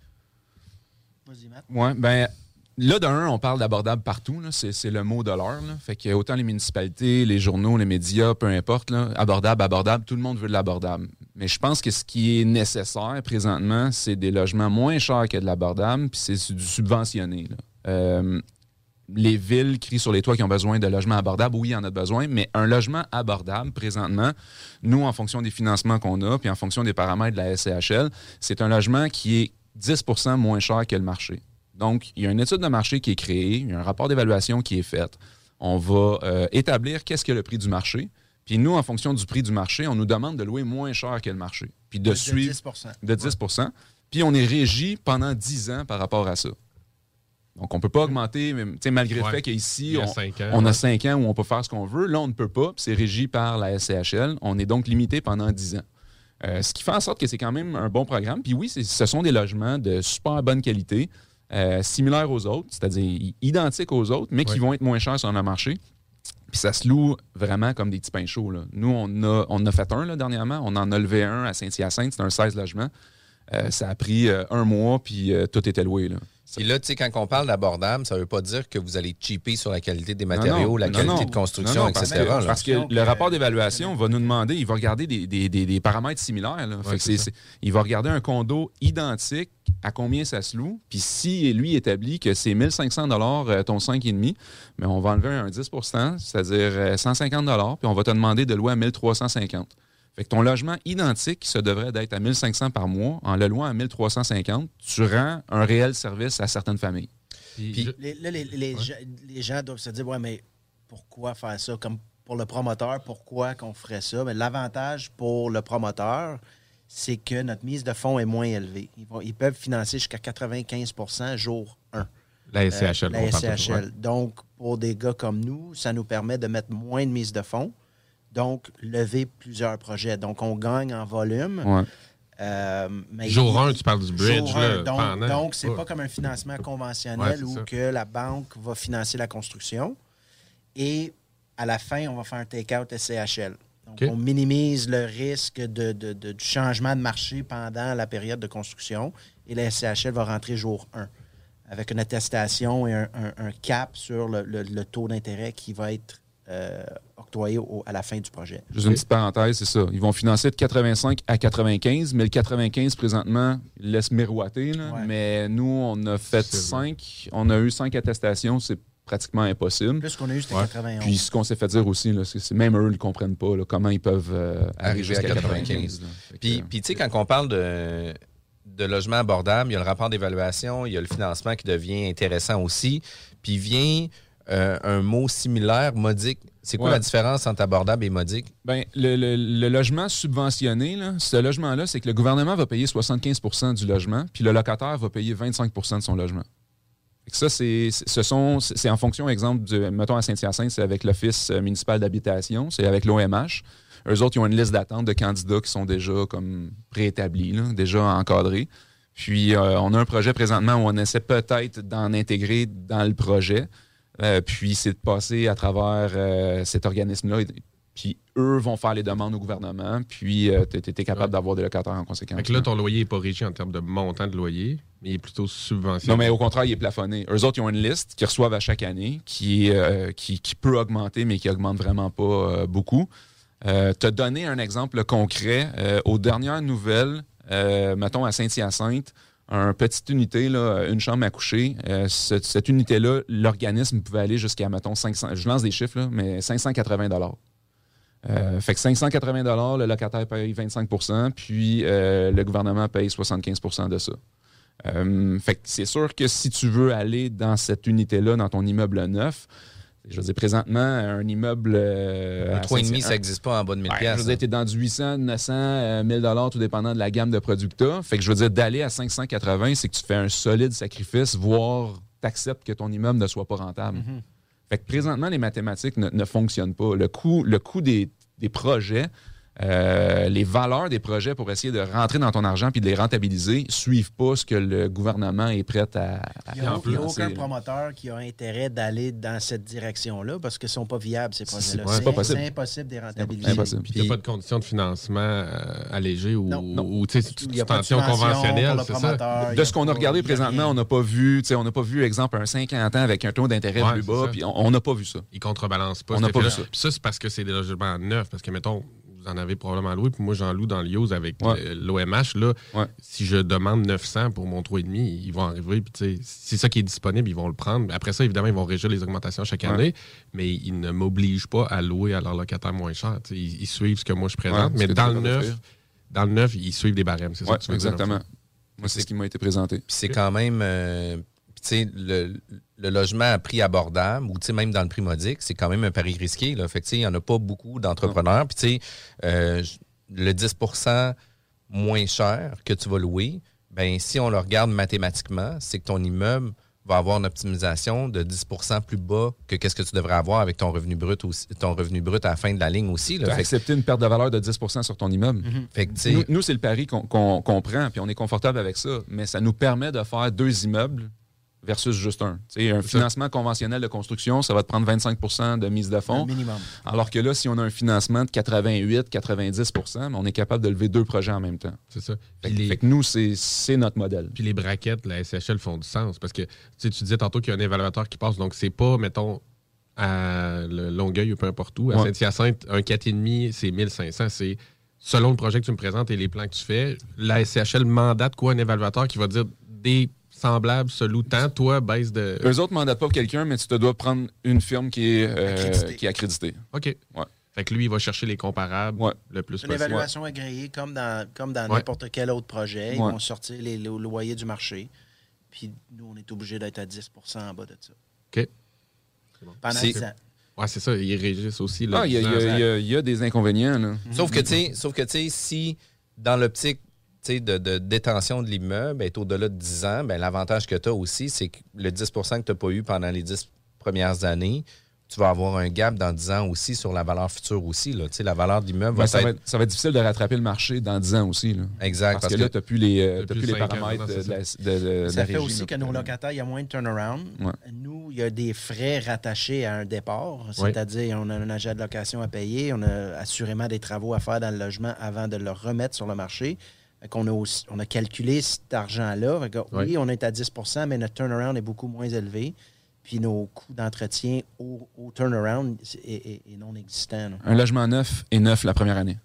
Oui, ben là, d'un, on parle d'abordable partout. C'est c'est le mot de l'heure. Fait que autant les municipalités, les journaux, les médias, peu importe, là, abordable, abordable, tout le monde veut de l'abordable. Mais je pense que ce qui est nécessaire présentement, c'est des logements moins chers que de l'abordable, puis c'est du subventionné. là. Euh, les villes crient sur les toits qui ont besoin de logements abordables. Oui, il y en a besoin, mais un logement abordable, présentement, nous, en fonction des financements qu'on a, puis en fonction des paramètres de la SCHL, c'est un logement qui est 10% moins cher que le marché. Donc, il y a une étude de marché qui est créée, il y a un rapport d'évaluation qui est fait. On va euh, établir qu'est-ce que le prix du marché. Puis nous, en fonction du prix du marché, on nous demande de louer moins cher que le marché. Puis de, De suivre 10 de 10% Puis on est régi pendant 10 ans par rapport à ça. Donc, on ne peut pas augmenter, sais, malgré Ouais. le fait qu'ici, y a on, cinq ans, on a ouais. 5 ans où on peut faire ce qu'on veut. Là, on ne peut pas. puis C'est régi par la SCHL. On est donc limité pendant 10 ans. Euh, ce qui fait en sorte que c'est quand même un bon programme. Puis oui, ce sont des logements de super bonne qualité, euh, similaires aux autres, c'est-à-dire identiques aux autres, mais qui vont être moins chers sur le marché. Puis ça se loue vraiment comme des petits pains chauds. là. Nous, on a, on en a fait un là, dernièrement. On en a levé un à Saint-Hyacinthe. C'est un 16 logements. Euh, ça a pris un mois, puis tout était loué. Là. Et là, tu sais, quand on parle d'abordable, ça ne veut pas dire que vous allez cheaper sur la qualité des matériaux, non, la qualité non. de construction, Non, non, parce etc. que-. Parce que le rapport d'évaluation va nous demander, il va regarder des, des- des- des paramètres similaires. là. Fait que il va regarder un condo identique, à combien ça se loue. Puis si lui établit que c'est 1500 euh, ton 5,5, mais on va enlever un 10% c'est-à-dire euh, 150 puis on va te demander de louer à 1350 fait que ton logement identique, qui se devrait d'être à 1500 par mois, en le louant à 1350, tu rends un réel service à certaines familles. Les, là, les, les gens, les gens doivent se dire, ouais, mais pourquoi faire ça? Comme pour le promoteur, pourquoi qu'on ferait ça? Mais l'avantage pour le promoteur, c'est que notre mise de fonds est moins élevée. Ils, vont- ils peuvent financer jusqu'à 95% jour 1. La SCHL, la on parle SCHL. Donc, pour des gars comme nous, ça nous permet de mettre moins de mise de fonds, donc lever plusieurs projets. Donc, on gagne en volume. Ouais. Euh, mais Jour il- un, tu parles du bridge, Jour là, un. donc, pendant. donc, c'est Ouais. pas comme un financement conventionnel où ça. que la banque va financer la construction et à la fin, on va faire un take-out SCHL. Donc, on minimise le risque de, de- de- du changement de marché pendant la période de construction et la SCHL va rentrer jour 1 avec une attestation et un, un- un cap sur le, le- le taux d'intérêt qui va être euh, octroyé au- à la fin du projet. Juste une petite parenthèse, c'est ça. Ils vont financer de 85 à 95, mais le 95 présentement laisse miroiter. là. Mais nous, on a fait 5. On a eu 5 attestations. C'est pratiquement impossible. Plus qu'on a eu, c'était 91. Puis ce qu'on s'est fait dire aussi, c'est même eux, ils ne comprennent pas là, comment ils peuvent euh, arriver à jusqu'à 95. 95. là. Fait que, Puis, puis, tu sais, quand on parle de de logement abordable, il y a le rapport d'évaluation, il y a le financement qui devient intéressant aussi. Puis vient euh, un mot similaire, modique. C'est quoi Ouais. la différence entre abordable et modique? Ben, le, le- le logement subventionné, là, ce logement-là, c'est que le gouvernement va payer 75% du logement, puis le locataire va payer 25% de son logement. Ça, c'est ce sont- en fonction, exemple, du, mettons à Saint-Hyacinthe, c'est avec l'Office euh, municipal d'habitation, c'est avec l'OMH. Eux autres, ils ont une liste d'attente de candidats qui sont déjà comme préétablis, là, déjà encadrés. Puis, euh, on a un projet présentement où on essaie peut-être d'en intégrer dans le projet. Euh, puis, c'est de passer à travers euh, cet organisme-là. Puis, eux vont faire les demandes au gouvernement. Puis, tu es, capable d'avoir des locataires en conséquence. Que là, ton loyer n'est pas régi en termes de montant de loyer, mais il est plutôt subventionné. Non, mais au contraire, il est plafonné. Eux autres, ils ont une liste qu'ils reçoivent à chaque année qui, euh, qui, qui peut augmenter, mais qui augmente vraiment pas euh, beaucoup. Euh, te donner un exemple concret. euh, aux dernières nouvelles, euh, mettons à Saint-Hyacinthe, un petite unité, là, une chambre à coucher. euh, cette, cette unité-là, l'organisme pouvait aller jusqu'à, mettons, 500, je lance des chiffres, là, mais 580 euh, fait que 580 le locataire paye 25% puis euh, le gouvernement paye 75% de ça. Euh, fait que c'est sûr que si tu veux aller dans cette unité-là, dans ton immeuble neuf, je veux dire, présentement, un immeuble. Euh, Un à 3,5, Saint- ça n'existe pas en bas de 1000 Ouais, Je veux dire, t'es dans du 800, 900, euh, 1000 dollars, tout dépendant de la gamme de produits que. Fait que je veux dire, d'aller à 580, c'est que tu fais un solide sacrifice, voire t'acceptes que ton immeuble ne soit pas rentable. Fait que présentement, les mathématiques ne, ne fonctionnent pas. Le coût, le coût des, des projets, euh, les valeurs des projets pour essayer de rentrer dans ton argent puis de les rentabiliser suivent pas ce que le gouvernement est prêt à, à Il n'y a, aucun promoteur qui a intérêt d'aller dans cette direction-là parce qu'ils ne sont pas viables, ces projets-là. c'est pas possible. C'est impossible de les rentabiliser. Puis il n'y a pas de conditions de financement euh, allégées ou, ou tu tension conventionnelle, c'est ça? De a ce qu'on a regardé présentement, on n'a pas vu, tu sais, on n'a pas vu, exemple, un 50 ans avec un taux d'intérêt plus bas, puis on n'a pas vu ça. Ils contrebalancent pas. On n'a cet pas vu effet-là. ça. Ça, c'est parce que c'est des logements neufs. Parce que, mettons, vous en avez probablement loué, puis moi, j'en loue dans l'IOS avec Ouais. le- l'OMH. Là, si je demande 900 pour mon 3,5, ils vont arriver. Puis, tu sais, c'est ça qui est disponible, ils vont le prendre. Après ça, évidemment, ils vont régir les augmentations chaque Ouais. année, mais ils ne m'obligent pas à louer à leur locataire moins cher. Ils, ils suivent ce que moi je présente. Mais dans le neuf, offrir. dans le neuf, ils suivent des barèmes. C'est ça Ouais, que tu veux dire, exactement. Moi, c'est ce qui m'a été présenté. Puis c'est quand même, euh, puis tu sais, le, le logement à prix abordable, ou tu sais, même dans le prix modique, c'est quand même un pari risqué. Là. Fait que tu sais, il n'y en a pas beaucoup d'entrepreneurs. Puis tu sais, euh, le 10% moins cher que tu vas louer, ben si on le regarde mathématiquement, c'est que ton immeuble va avoir une optimisation de 10% plus bas que qu'est-ce que tu devrais avoir avec ton revenu brut aussi, ton revenu brut à la fin de la ligne aussi. Tu as que- accepté une perte de valeur de 10% sur ton immeuble. Fait que, Nous, nous, c'est le pari qu'on prend, puis on est confortable avec ça. Mais ça nous permet de faire deux immeubles versus juste un. Tu sais, un financement conventionnel de construction, ça va te prendre 25% de mise de fonds. Minimum. Alors que là, si on a un financement de 88, 90 mais on est capable de lever deux projets en même temps. C'est ça. Fait, Puis les- fait que nous, c'est notre modèle. Puis les braquettes, la SHL font du sens parce que tu sais, tu disais tantôt qu'il y a un évaluateur qui passe, donc c'est pas, mettons, à le Longueuil ou peu importe où. À Ouais. Saint-Hyacinthe, un 4,5, c'est 1500. C'est selon le projet que tu me présentes et les plans que tu fais, la SCHL mandate quoi un évaluateur qui va dire des semblables se louent tant, toi, baisse de. Eux autres ne mandatent pas quelqu'un, mais tu te dois prendre une firme qui est, euh, qui est accréditée. OK. Fait que lui, il va chercher les comparables le plus C'est une possible. évaluation agréée comme dans, comme dans Ouais. n'importe quel autre projet. Ils Ouais. vont sortir les, lo- loyers du marché. Puis nous, on est obligé d'être à 10% en bas de ça. OK. Pendant C'est- 10 ans. Ouais, c'est ça. Ils régissent aussi. Ah, il y, a- il y y y a des inconvénients. là. Sauf que, tu sais, sauf que, tu sais, si dans l'optique de, de détention de l'immeuble est au-delà de 10 ans, ben, l'avantage que tu as aussi, c'est que le 10% que tu n'as pas eu pendant les 10 premières années, tu vas avoir un gap dans 10 ans aussi sur la valeur future aussi. Là. Tu sais, La valeur de l'immeuble Ben, va ça, être... va être, ça va être difficile de rattraper le marché dans 10 ans aussi. Là. Exact, Parce, parce que, là, tu n'as plus les, euh, plus les ans, paramètres de, la, ça. de- de- de Ça la fait régie, aussi là, que nos locataires, il y a moins de turnaround. Ouais. Nous, il y a des frais rattachés à un départ, Ouais. c'est-à-dire on a un agent de location à payer, on a assurément des travaux à faire dans le logement avant de le remettre sur le marché. A, aussi- on a calculé cet argent-là. Oui, on est à 10% mais notre turnaround est beaucoup moins élevé. Puis nos coûts d'entretien au, au turnaround est, est- est non existant. là. Un logement neuf est neuf la première année.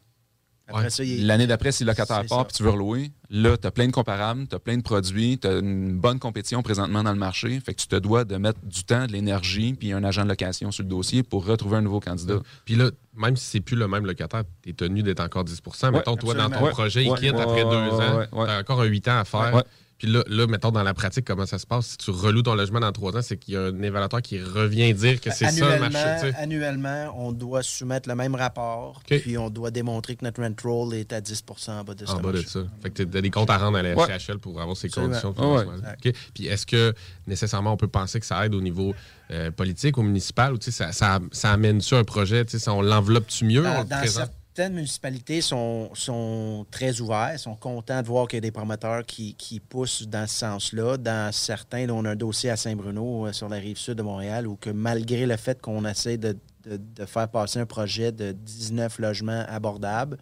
L'année d'après, si le locataire part puis tu veux relouer, là, tu as plein de comparables, tu as plein de produits, tu as une bonne compétition présentement dans le marché. Fait que tu te dois de mettre du temps, de l'énergie, puis un agent de location sur le dossier pour retrouver un nouveau candidat. Puis là, même si c'est plus le même locataire, tu es tenu d'être encore 10% Mettons, toi, dans ton projet, il Ouais, quitte ouais, après ouais, deux ouais, ans. ouais, ouais. T'as encore un 8 ans à faire. Puis là, là, mettons, dans la pratique, comment ça se passe? Si tu reloues ton logement dans trois ans, c'est qu'il y a un évaluateur qui revient dire que c'est ça le annuellement, marché. tu sais. annuellement, on doit soumettre le même rapport, puis on doit démontrer que notre rent roll est à 10% en bas de ce En bas de ça. Fait que tu as des comptes à rendre à la Ouais. SCHL pour avoir ces Absolument. conditions. Ouais. OK. Puis est-ce que nécessairement on peut penser que ça aide au niveau euh, politique, au municipal, ou tu sais, ça, ça, ça amène-tu un projet, tu sais, ça, on l'enveloppe-tu mieux? on Dans, le dans présente? Certaines municipalités sont, sont très ouverts, sont contents de voir qu'il y a des promoteurs qui, qui poussent dans ce sens-là. Dans certains, là, on a un dossier à Saint-Bruno, euh, sur la rive sud de Montréal, où que malgré le fait qu'on essaie de, de- de faire passer un projet de 19 logements abordables,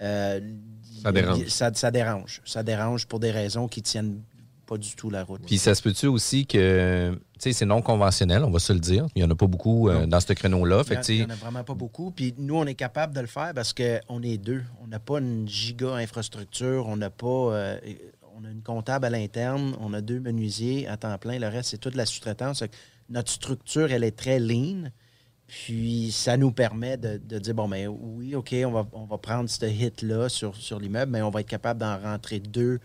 euh, Ça dérange. Ça, ça dérange. Ça dérange pour des raisons qui tiennent pas du tout la route. Puis ça se peut-tu aussi que, tu sais, c'est non conventionnel, on va se le dire. Il n'y en a pas beaucoup euh, dans ce créneau-là. Il n'y en a vraiment pas beaucoup. Puis nous, on est capable de le faire parce qu'on est deux. On n'a pas une giga infrastructure. On n'a pas. euh, on a une comptable à l'interne. On a deux menuisiers à temps plein. Le reste, c'est toute la sous-traitance. Notre structure, elle est très lean. Puis ça nous permet de, de dire bon, mais oui, OK, on va, on va prendre ce hit-là sur, sur l'immeuble, mais on va être capable d'en rentrer deux.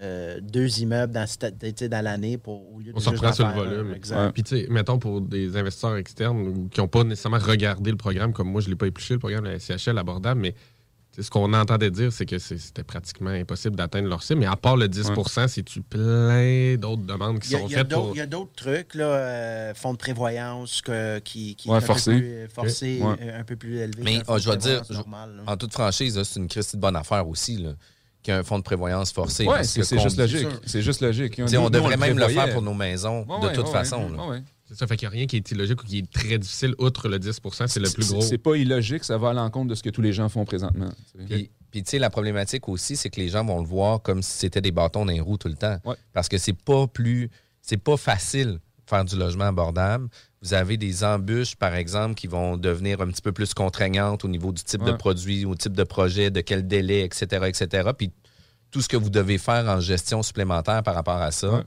Euh, deux immeubles dans, l'année pour au lieu de On se juste reprend en sur le faire un. volume. Exact. Puis, tu sais, mettons pour des investisseurs externes qui n'ont pas nécessairement regardé le programme, comme moi, je ne l'ai pas épluché, le programme de la SCHL abordable, mais ce qu'on entendait dire, c'est que c'était pratiquement impossible d'atteindre leur cible. Mais à part le 10% c'est-tu plein d'autres demandes qui a- sont faites pour. Il y a d'autres trucs, là, euh, fonds de prévoyance que- qui, qui Ouais, est un forcé. peu plus, euh, forcé, Ouais. euh, un peu plus élevé. Mais ah, je vais dire, normal, en toute franchise, c'est une Christie de bonne affaire aussi, là, qu'un fonds de prévoyance forcé. Parce c'est que c'est qu'on- juste logique. C'est juste logique. On devrait même le faire pour nos maisons, Ouais, de ouais, toute ouais, façon. ça, fait qu'il n'y a rien qui est illogique ou qui est très difficile, outre le 10 c'est le plus gros. C'est pas illogique, ça va à l'encontre de ce que tous les gens font présentement. Puis, puis, tu sais, la problématique aussi, c'est que les gens vont le voir comme si c'était des bâtons dans les roues tout le temps. Parce que c'est pas plus. C'est pas facile faire du logement abordable. Vous avez des embûches, par exemple, qui vont devenir un petit peu plus contraignantes au niveau du type de produit, au type de projet, de quel délai, etc., etc. Puis tout ce que vous devez faire en gestion supplémentaire par rapport à ça.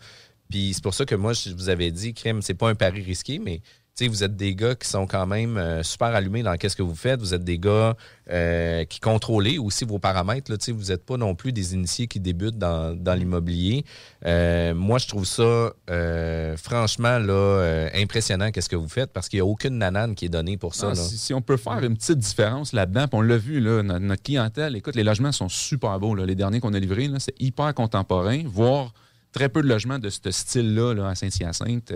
Puis c'est pour ça que moi, je vous avais dit, crime, c'est pas un pari risqué, mais tu sais, vous êtes des gars qui sont quand même euh, super allumés dans qu'est-ce que vous faites. Vous êtes des gars euh, qui contrôlez aussi vos paramètres. Là, vous n'êtes pas non plus des initiés qui débutent dans, dans l'immobilier. Euh, moi, je trouve ça franchement là, impressionnant qu'est-ce que vous faites parce qu'il n'y a aucune nanane qui est donnée pour ça. Non, là. si, si on peut faire une petite différence là-dedans, on l'a vu, là, notre, notre clientèle, écoute, les logements sont super beaux. là. Les derniers qu'on a livrés, c'est hyper contemporain, voire très peu de logements de ce style-là là, à Saint-Hyacinthe.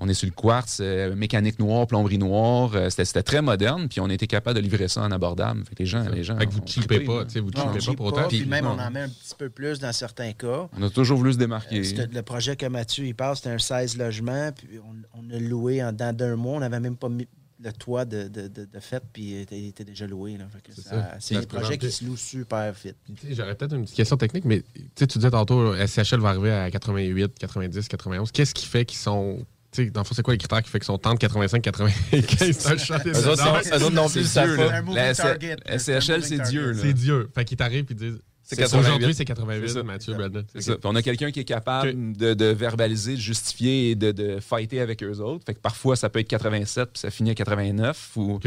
On est sur le quartz, euh, mécanique noire, plomberie noire. euh, C'était c'était très moderne, puis on a été capable de livrer ça en abordable. Fait que les gens, les gens Fait que vous cheapez trippé, pas, tu sais, vous Non, on cheapez pas pour autant. Puis même, non. on en met un petit peu plus dans certains cas. On a toujours voulu se démarquer. Euh, le projet que Mathieu il parle, c'était un 16 logements, puis on, on a loué en dedans d'un mois. On n'avait même pas mis le toit de, de, de, de fait, puis il était, il était déjà loué. là. Fait que ça- ça. C'est des se projets présente qui se louent super vite. J'aurais peut-être une petite question technique, mais tu sais, tu disais tantôt, euh, SCHL va arriver à 88, 90, 91. Qu'est-ce qui fait qu'ils sont. Tu sais, dans le fond, c'est quoi les critères qui fait qu'ils sont entre 85 95 C'est un chat des Eux autres, Non, plus, pas. La SC- SCHL, c'est Dieu. C'est Dieu. Fait qu'ils t'arrivent et disent. C'est c'est- 88. Aujourd'hui, c'est C'est 88, ça. Mathieu, Brandon. C'est ça. Puis on a quelqu'un qui est capable de, de verbaliser, de justifier et de, de fighter avec eux autres. Fait que parfois, ça peut être 87 puis ça finit à 89. Ou...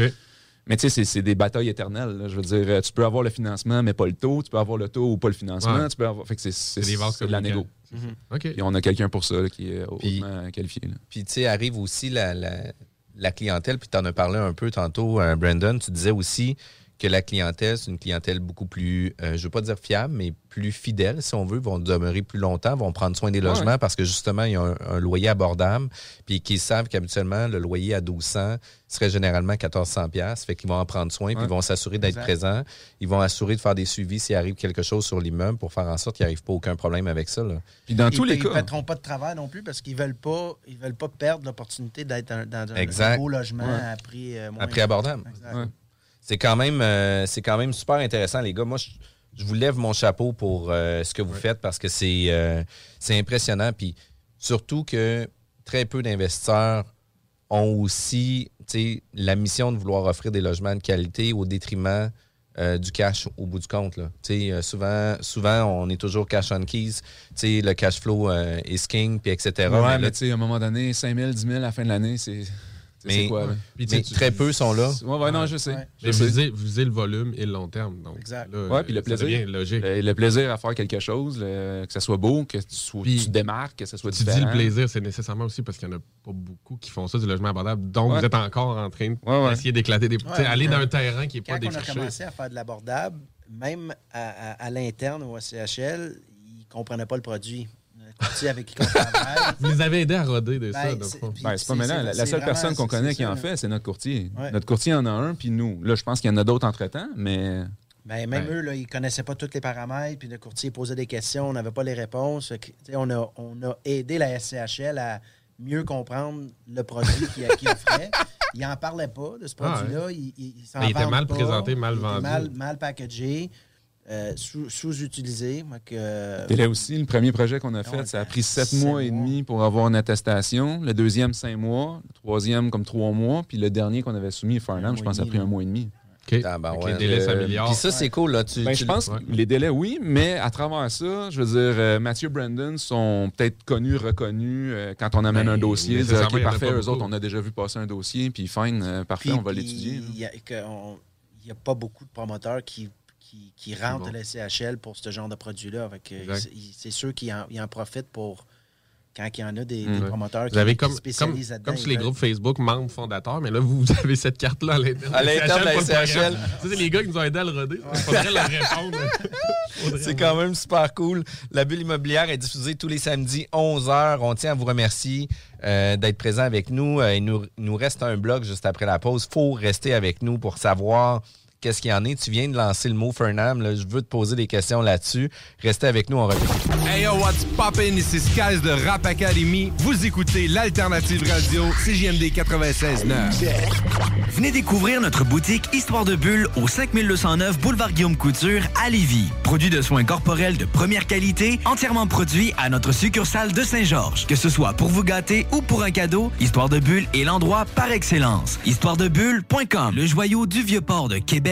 Mais tu sais, c'est- c'est des batailles éternelles. là. Je veux dire, euh, tu peux avoir le financement, mais pas le taux. Tu peux avoir le taux ou pas le financement. Ouais. Tu peux avoir... Fait que c'est de la négo. Mhm. Puis on a quelqu'un pour ça là, qui est hautement qualifié. là. Puis, tu sais, arrive aussi la, la- la clientèle, puis tu en as parlé un peu tantôt, euh, Brandon. Tu disais aussi que la clientèle, c'est une clientèle beaucoup plus, euh, je ne veux pas dire fiable, mais plus fidèle, si on veut, vont demeurer plus longtemps, vont prendre soin des Ouais. logements parce que justement, il y a un, un loyer abordable, puis qu'ils savent qu'habituellement, le loyer à 1200 serait généralement 1400 pièces fait qu'ils vont en prendre soin, puis ils vont s'assurer d'être présents. Ils vont assurer de faire des suivis s'il arrive quelque chose sur l'immeuble pour faire en sorte qu'il n'y arrive pas aucun problème avec ça. là. Puis dans ils, tous les Ils cas. ne mettront pas de travail non plus parce qu'ils veulent pas, ils veulent pas perdre l'opportunité d'être dans un, Exact. beau logement Ouais. à prix euh, moins À prix abordable. Exact. C'est quand même euh, c'est quand même super intéressant, les gars. Moi, je, je vous lève mon chapeau pour euh, ce que vous faites parce que c'est euh, c'est impressionnant. Puis surtout que très peu d'investisseurs ont aussi la mission de vouloir offrir des logements de qualité au détriment euh, du cash au bout du compte. Là. Euh, souvent, souvent, on est toujours cash on keys. Le cash flow euh, is king, puis etc. Ouais, Mais mais tu sais, à un moment donné, 5 000, 10 000 à la fin de l'année, c'est. Mais- quoi? Puis, tu tu- très peu sont là. Ouais, ouais, non, je sais. Je Mais sais. visez, visez le volume et le long terme. Donc, Exact. là, Ouais, puis le plaisir. logique. Le, le plaisir à faire quelque chose, le- que ça soit beau, que tu, sois- Puis, tu démarques, que ça soit Tu dis différent. le plaisir, c'est nécessairement aussi parce qu'il n'y en a pas beaucoup qui font ça du logement abordable. Donc, Ouais. vous êtes encore en train Ouais, ouais. d'essayer d'éclater des. tu aller quand- d'un terrain qui n'est pas Quand on a défriché. commencé à faire de l'abordable, même à, à- à l'interne au CHL, ils ne comprenaient pas le produit. Le courtier avec qui on travaille. Vous les avez aidés à roder de Ben, ça. Ben, c'est pas maintenant. c'est- La, seule personne qu'on connaît qui en fait, c'est notre courtier. Ouais. Notre courtier en a un, puis nous. Là, je pense qu'il y en a d'autres entre-temps, mais. Ben, même Ouais. eux, là, ils ne connaissaient pas tous les paramètres, puis le courtier posait des questions, on n'avait pas les réponses. On, a, on a aidé la SCHL à mieux comprendre le produit qu'il offrait. Ils n'en parlaient pas de ce Ah, produit-là. Ils, ils- ils s'en Mais il était mal pas. présenté, mal Il vendu. Mal, mal packagé, euh, sous- sous-utilisé. Fait que, C'était là aussi, le premier projet qu'on a fait, ouais, ça a pris sept mois et demi pour avoir une attestation. Le deuxième, cinq mois. Le troisième, comme trois mois. Puis le dernier qu'on avait soumis, Farnham, je pense, ça a pris un mois et demi. OK. Ah, ben ouais. les délais Euh, s'améliorent. Puis ça, c'est cool. Là. Tu, Ben, tu- je pense que les délais, oui, mais à travers ça, je veux dire, euh, Mathieu Brandon sont peut-être connus, reconnus euh, quand on amène Ben, un dossier. Dire, nécessairement, OK, il parfait, eux beaucoup. autres, on a déjà vu passer un dossier, puis fine, euh, parfait, Puis- on va l'étudier. Il n'y a pas beaucoup de promoteurs qui, qui, qui rentrent à la CHL pour ce genre de produit-là. C'est- sûr qu'ils en, profitent pour quand il y en a des, Mm. des Ouais. promoteurs Vous qui, avez qui comme, se comme, spécialisent là-dedans. comme sur les groupes Facebook, membres fondateurs, mais là, vous, vous avez cette carte-là à l'interne de la. Ça, c'est les gars qui nous ont aidés à le roder. Il faudrait leur répondre. C'est quand même super cool. La bulle immobilière est diffusée tous les samedis 11h. On tient à vous remercier euh, d'être présent avec nous. Euh, il, nous. il nous reste un blog juste après la pause. faut rester avec nous pour savoir qu'est-ce qu'il y en est. Tu viens de lancer le mot Fernam. Là. Je veux te poser des questions là-dessus. Restez avec nous, on revient. Hey yo, what's poppin'? Ici Skies de Rap Academy. Vous écoutez l'Alternative Radio, CGMD 96.9. Venez découvrir notre boutique Histoire de Bulle au 5209 Boulevard Guillaume Couture à Lévis. Produit de soins corporels de première qualité, entièrement produit à notre succursale de Saint-Georges. Que ce soit pour vous gâter ou pour un cadeau, Histoire de Bulle est l'endroit par excellence. Histoiredebulle.com Le joyau du Vieux-Port de Québec,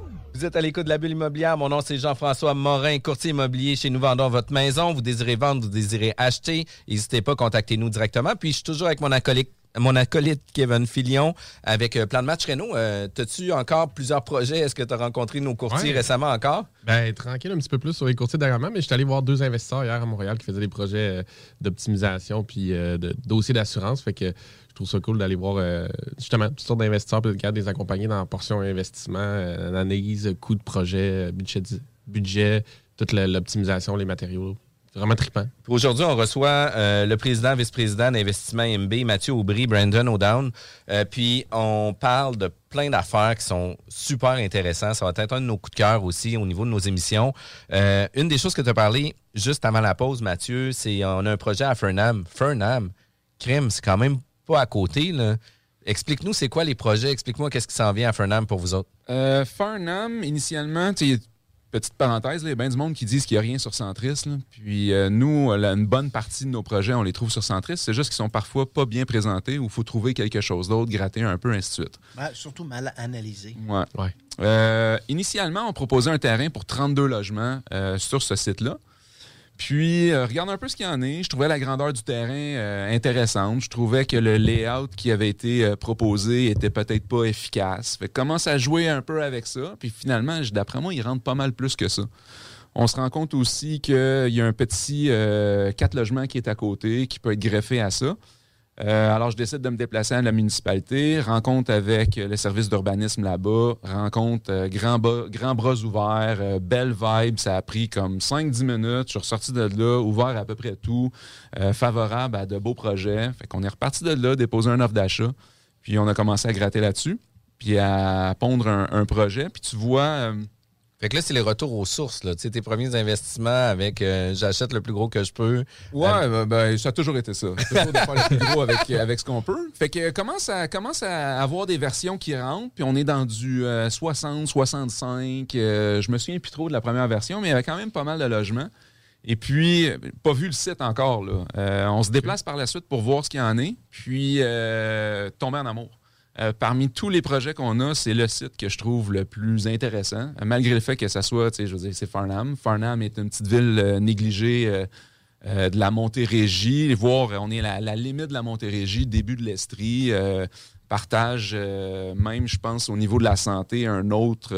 Vous êtes à l'écoute de la bulle immobilière. Mon nom, c'est Jean-François Morin, courtier immobilier chez Nous Vendons Votre Maison. Vous désirez vendre, vous désirez acheter. N'hésitez pas, contactez-nous directement. Puis, je suis toujours avec mon acolyte, mon acolyte Kevin Filion avec euh, Plan de match Renault. Euh, T'as-tu encore plusieurs projets? Est-ce que tu as rencontré nos courtiers Ouais. récemment encore? Ben, tranquille un petit peu plus sur les courtiers dernièrement, mais je suis allé voir deux investisseurs hier à Montréal qui faisaient des projets euh, d'optimisation puis euh, de dossiers d'assurance. Fait que je trouve ça cool d'aller voir euh, justement toutes sortes d'investisseurs puis de les accompagner dans la portion investissement, euh, analyse, coût de projet, euh, budget, budget toute l'optimisation, les matériaux. Vraiment trippant. Aujourd'hui, on reçoit euh, le président, vice-président d'investissement MB, Mathieu Aubry, Brandon O'Down. Euh, puis on parle de plein d'affaires qui sont super intéressantes. Ça va être un de nos coups de cœur aussi au niveau de nos émissions. Une des choses que tu as parlé juste avant la pause, Mathieu, c'est on a un projet à Fernam. Fernam, crime, c'est quand même pas à côté. là. Explique-nous, c'est quoi les projets? Explique-moi qu'est-ce qui s'en vient à Fernam pour vous autres. Euh, Farnham, initialement, tu petite parenthèse, il y a bien du monde qui disent qu'il n'y a rien sur Centris. là. Puis euh, nous, la- une bonne partie de nos projets, on les trouve sur Centris. C'est juste qu'ils sont parfois pas bien présentés ou il faut trouver quelque chose d'autre, gratter un peu, ainsi de suite. mal- surtout mal analysé. Ouais. Euh, initialement, on proposait un terrain pour 32 logements euh, sur ce site-là. Puis, euh, regarde un peu ce qu'il y en est. Je trouvais la grandeur du terrain euh, intéressante. Je trouvais que le layout qui avait été euh, proposé était peut-être pas efficace. Fait que commence à jouer un peu avec ça. Puis finalement, d'après moi, il rentre pas mal plus que ça. On se rend compte aussi qu'il y a un petit quatre logements qui est à côté, qui peut être greffé à ça. Euh, alors, je décide de me déplacer à la municipalité, rencontre avec le service d'urbanisme là-bas, rencontre euh, grand, grand bras ouverts, euh, belle vibe. Ça a pris comme 5-10 minutes. Je suis ressorti de là, ouvert à peu près tout, euh, favorable à de beaux projets. Fait qu'on est reparti de là, déposer un offre d'achat, puis on a commencé à gratter là-dessus, puis à pondre un projet. Puis tu vois... Fait que là, c'est les retours aux sources. Là. Tu sais, tes premiers investissements avec euh, j'achète le plus gros que je peux. Ouais, ben, ben, ça a toujours été ça. Toujours de faire le plus gros avec, avec ce qu'on peut. Fait que euh, commence à, commence à avoir des versions qui rentrent, puis on est dans du euh, 60, 65. euh, je me souviens plus trop de la première version, mais il y avait quand même pas mal de logements. Et puis, pas vu le site encore. Là. On se déplace par la suite pour voir ce qu'il y en est, puis tomber en amour. Euh, parmi tous les projets qu'on a, c'est le site que je trouve le plus intéressant, euh, malgré le fait que ça soit, tu sais, je veux dire, c'est Farnham. Farnham est une petite ville euh, négligée de la Montérégie. Voir, euh, on est à la, limite de la Montérégie, début de l'Estrie. partage, même, je pense, au niveau de la santé, un autre,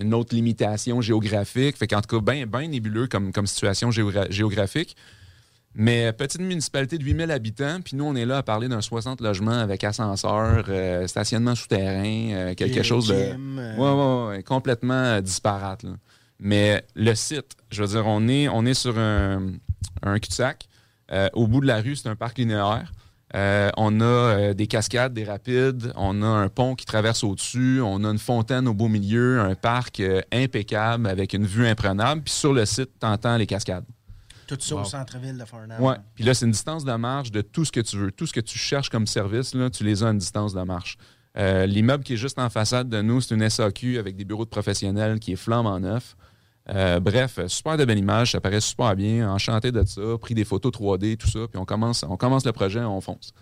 une autre limitation géographique. Fait qu'en tout cas, bien ben nébuleux comme, situation géogra- géographique. Mais petite municipalité de 8000 habitants, puis nous, on est là à parler d'un 60 logements avec ascenseur, euh, stationnement souterrain, euh, quelque Et chose de. gym, euh. Ouais, ouais, ouais, complètement euh, disparate. là. Mais le site, je veux dire, on est, on est sur un, un cul-de-sac. Euh, au bout de la rue, c'est un parc linéaire. Euh, on a euh, des cascades, des rapides, on a un pont qui traverse au-dessus, on a une fontaine au beau milieu, un parc euh, impeccable avec une vue imprenable. Puis sur le site, t'entends les cascades. Tout ça Wow. au centre-ville de Farnham. Ouais. Puis là, c'est une distance de marche de tout ce que tu veux. Tout ce que tu cherches comme service, là, tu les as à une distance de marche. Euh, L'immeuble qui est juste en façade de nous, c'est une SAQ avec des bureaux de professionnels qui est flambant neuf. Euh, bref, super de belle image, ça paraît super bien, enchanté de ça, pris des photos 3D, tout ça, puis on commence, on commence le projet, on fonce.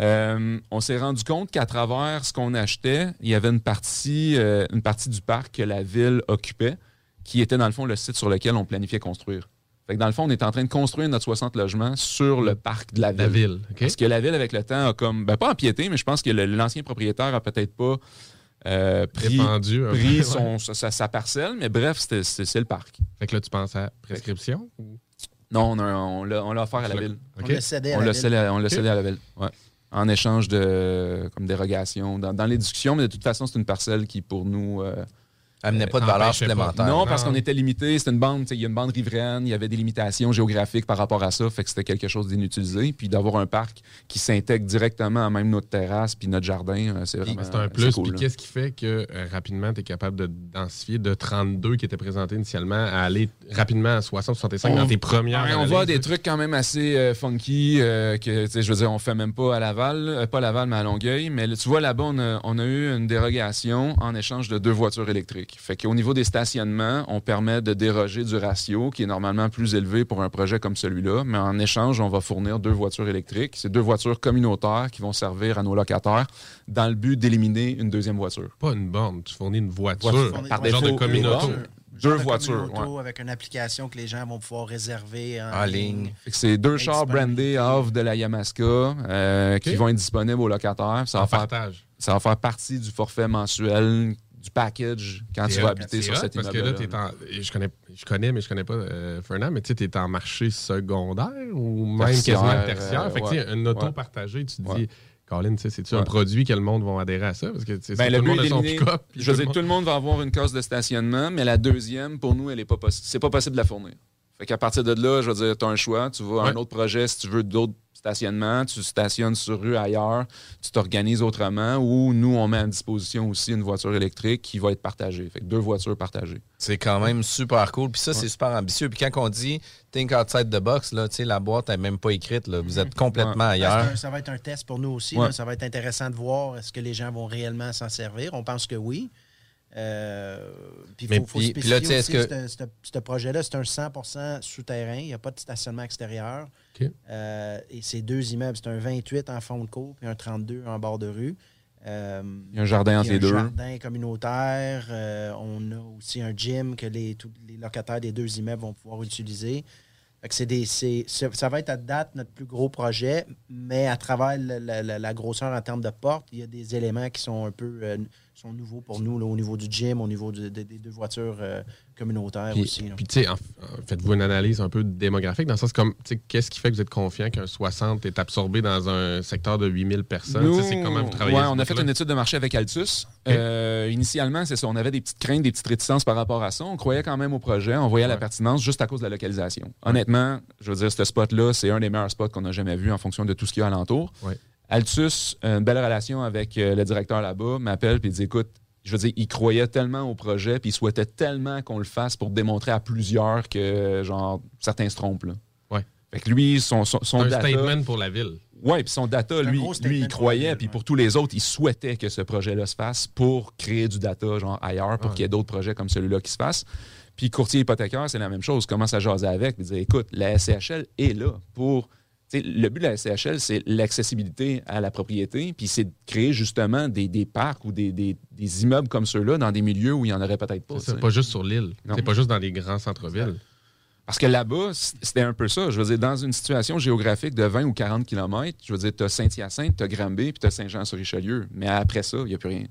Euh, on s'est rendu compte qu'à travers ce qu'on achetait, il y avait une partie, euh, une partie du parc que la ville occupait, qui était dans le fond le site sur lequel on planifiait construire. Fait que dans le fond, on est en train de construire notre 60 logements sur le parc de la ville. La ville, OK. Parce que la ville, avec le temps, a comme. Ben, pas empiété, mais je pense que l'ancien propriétaire a peut-être pas euh, pris, peu, ouais. son, sa, sa- sa parcelle, mais bref, c'est le parc. Fait que là, tu penses à prescription? Non, on, a- on l'a offert à la ville. On l'a cédé à On la l'a ville. cédé à- on l'a OK. cédé à la ville. ouais. En échange de comme dérogation. Dans, dans les discussions, mais de toute façon, c'est une parcelle qui, pour nous. euh, Amenait pas de valeur supplémentaire. Non, parce Non. qu'on était limité. C'était une bande, tu sais, il y a une bande riveraine, il y avait des limitations géographiques par rapport à ça, fait que c'était quelque chose d'inutilisé. Puis d'avoir un parc qui s'intègre directement à même notre terrasse puis notre jardin, euh, c'est vraiment. C'est un plus. cool, Puis qu'est-ce qui fait que euh, rapidement, tu es capable de densifier de 32 qui étaient présentés initialement à aller rapidement à 60, 65 dans tes premières. Ouais, on voit des trucs quand même assez euh, funky euh, que, tu sais, je veux dire, on fait même pas à Laval, euh, pas à Laval, mais à Longueuil. Mais tu vois, là-bas, on a, on a eu une dérogation en échange de deux voitures électriques. Fait qu'au niveau des stationnements, on permet de déroger du ratio qui est normalement plus élevé pour un projet comme celui-là. Mais en échange, on va fournir deux voitures électriques. C'est deux voitures communautaires qui vont servir à nos locataires dans le but d'éliminer une deuxième voiture. Pas une borne, tu fournis une voiture. Voiture. Par Un genre de défaut, communauté. Deux de voitures. ouais. avec une application que les gens vont pouvoir réserver en, en ligne. C'est deux chars brandés off de la Yamaska euh, qui vont être disponibles aux locataires. Ça En va, faire, partage. ça va faire partie du forfait mensuel, du package quand tu vas habiter sur hot, cet Parce immeuble. que là, je, connais, je connais, mais je connais pas euh, Fernand, mais tu sais, tu es en marché secondaire ou même Tertiaire, quasiment tertiaire? euh, fait que tu sais, ouais. une auto Ouais. partagée, tu te Ouais. dis, Colin, tu sais, c'est-tu un Ouais. produit que le monde va adhérer à ça? Parce que Ben, le tout le monde a son pick-up. Je veux dire, tout le monde va avoir une case de stationnement, mais la deuxième, pour nous, elle est pas possi- c'est pas possible de la fournir. Fait qu'à partir de là, je veux dire, tu as un choix. Tu vas à un autre projet si tu veux d'autres stationnements, tu stationnes sur rue ailleurs, tu t'organises autrement, ou nous, on met à disposition aussi une voiture électrique qui va être partagée. Fait que deux voitures partagées. C'est quand même super cool. Puis ça, c'est super ambitieux. Puis quand on dit think outside the box, là, tu sais, la boîte n'est même pas écrite. Là. Vous êtes complètement ailleurs. un- ça va être un test pour nous aussi. Ouais. là. Ça va être intéressant de voir est-ce que les gens vont réellement s'en servir. On pense que oui. Euh, puis Mais faut, faut puis- puis là, spécifier tu sais, aussi, que- ce projet-là, c'est un 100% souterrain. Il n'y a pas de stationnement extérieur. Euh, et c'est deux immeubles. C'est un 28 en fond de cour et un 32 en bord de rue. Euh, Il y a un jardin entre les deux. Un jardin communautaire. Euh, on a aussi un gym que les, tous les locataires des deux immeubles vont pouvoir utiliser. Fait que c'est des, ça va être à date notre plus gros projet, mais à travers la, la- la- la grosseur en termes de porte, il y a des éléments qui sont un peu euh, sont nouveaux pour nous là, au niveau du gym, au niveau de- de- des deux voitures euh, communautaires Puis, aussi. puis, tu sais, en- en- faites-vous une analyse un peu démographique dans le sens comme, tu sais, qu'est-ce qui fait que vous êtes confiant qu'un 60 est absorbé dans un secteur de 8000 personnes? Sais, c'est comment vous travaillez ouais, on a fait une étude de marché avec Altus. Euh, initialement, c'est ça. On avait des petites craintes, des petites réticences par rapport à ça. On croyait quand même au projet. On voyait la pertinence juste à cause de la localisation. Honnêtement, je veux dire, ce spot-là, c'est un des meilleurs spots qu'on a jamais vu en fonction de tout ce qu'il y a alentour. Ouais. Altus, une belle relation avec euh, le directeur là-bas, m'appelle et dit écoute, je veux dire, il croyait tellement au projet puis il souhaitait tellement qu'on le fasse pour démontrer à plusieurs que, genre, certains se trompent. Là. Ouais. Fait que lui, son, son, un data- statement pour la ville. oui, puis son data, lui, il pour croyait, puis pour tous les autres, il souhaitait que ce projet-là se fasse pour créer du data, genre ailleurs, pour Ouais. qu'il y ait d'autres projets comme celui-là qui se fassent. Puis courtier hypothécaire, c'est la même chose. Commence à jaser avec, puis dire, écoute, la SCHL est là pour. Le but de la SCHL, c'est l'accessibilité à la propriété, puis c'est de créer justement des, des parcs ou des, des- des immeubles comme ceux-là dans des milieux où il n'y en aurait peut-être pas. C'est pas juste sur l'île. C'est pas juste dans les grands centres-villes. Parce que là-bas, c'était un peu ça. Je veux dire, dans une situation géographique de 20 ou 40 km, je veux dire, tu as Saint-Hyacinthe, tu as Granby, puis tu as Saint-Jean-sur-Richelieu. Mais après ça, il n'y a plus rien.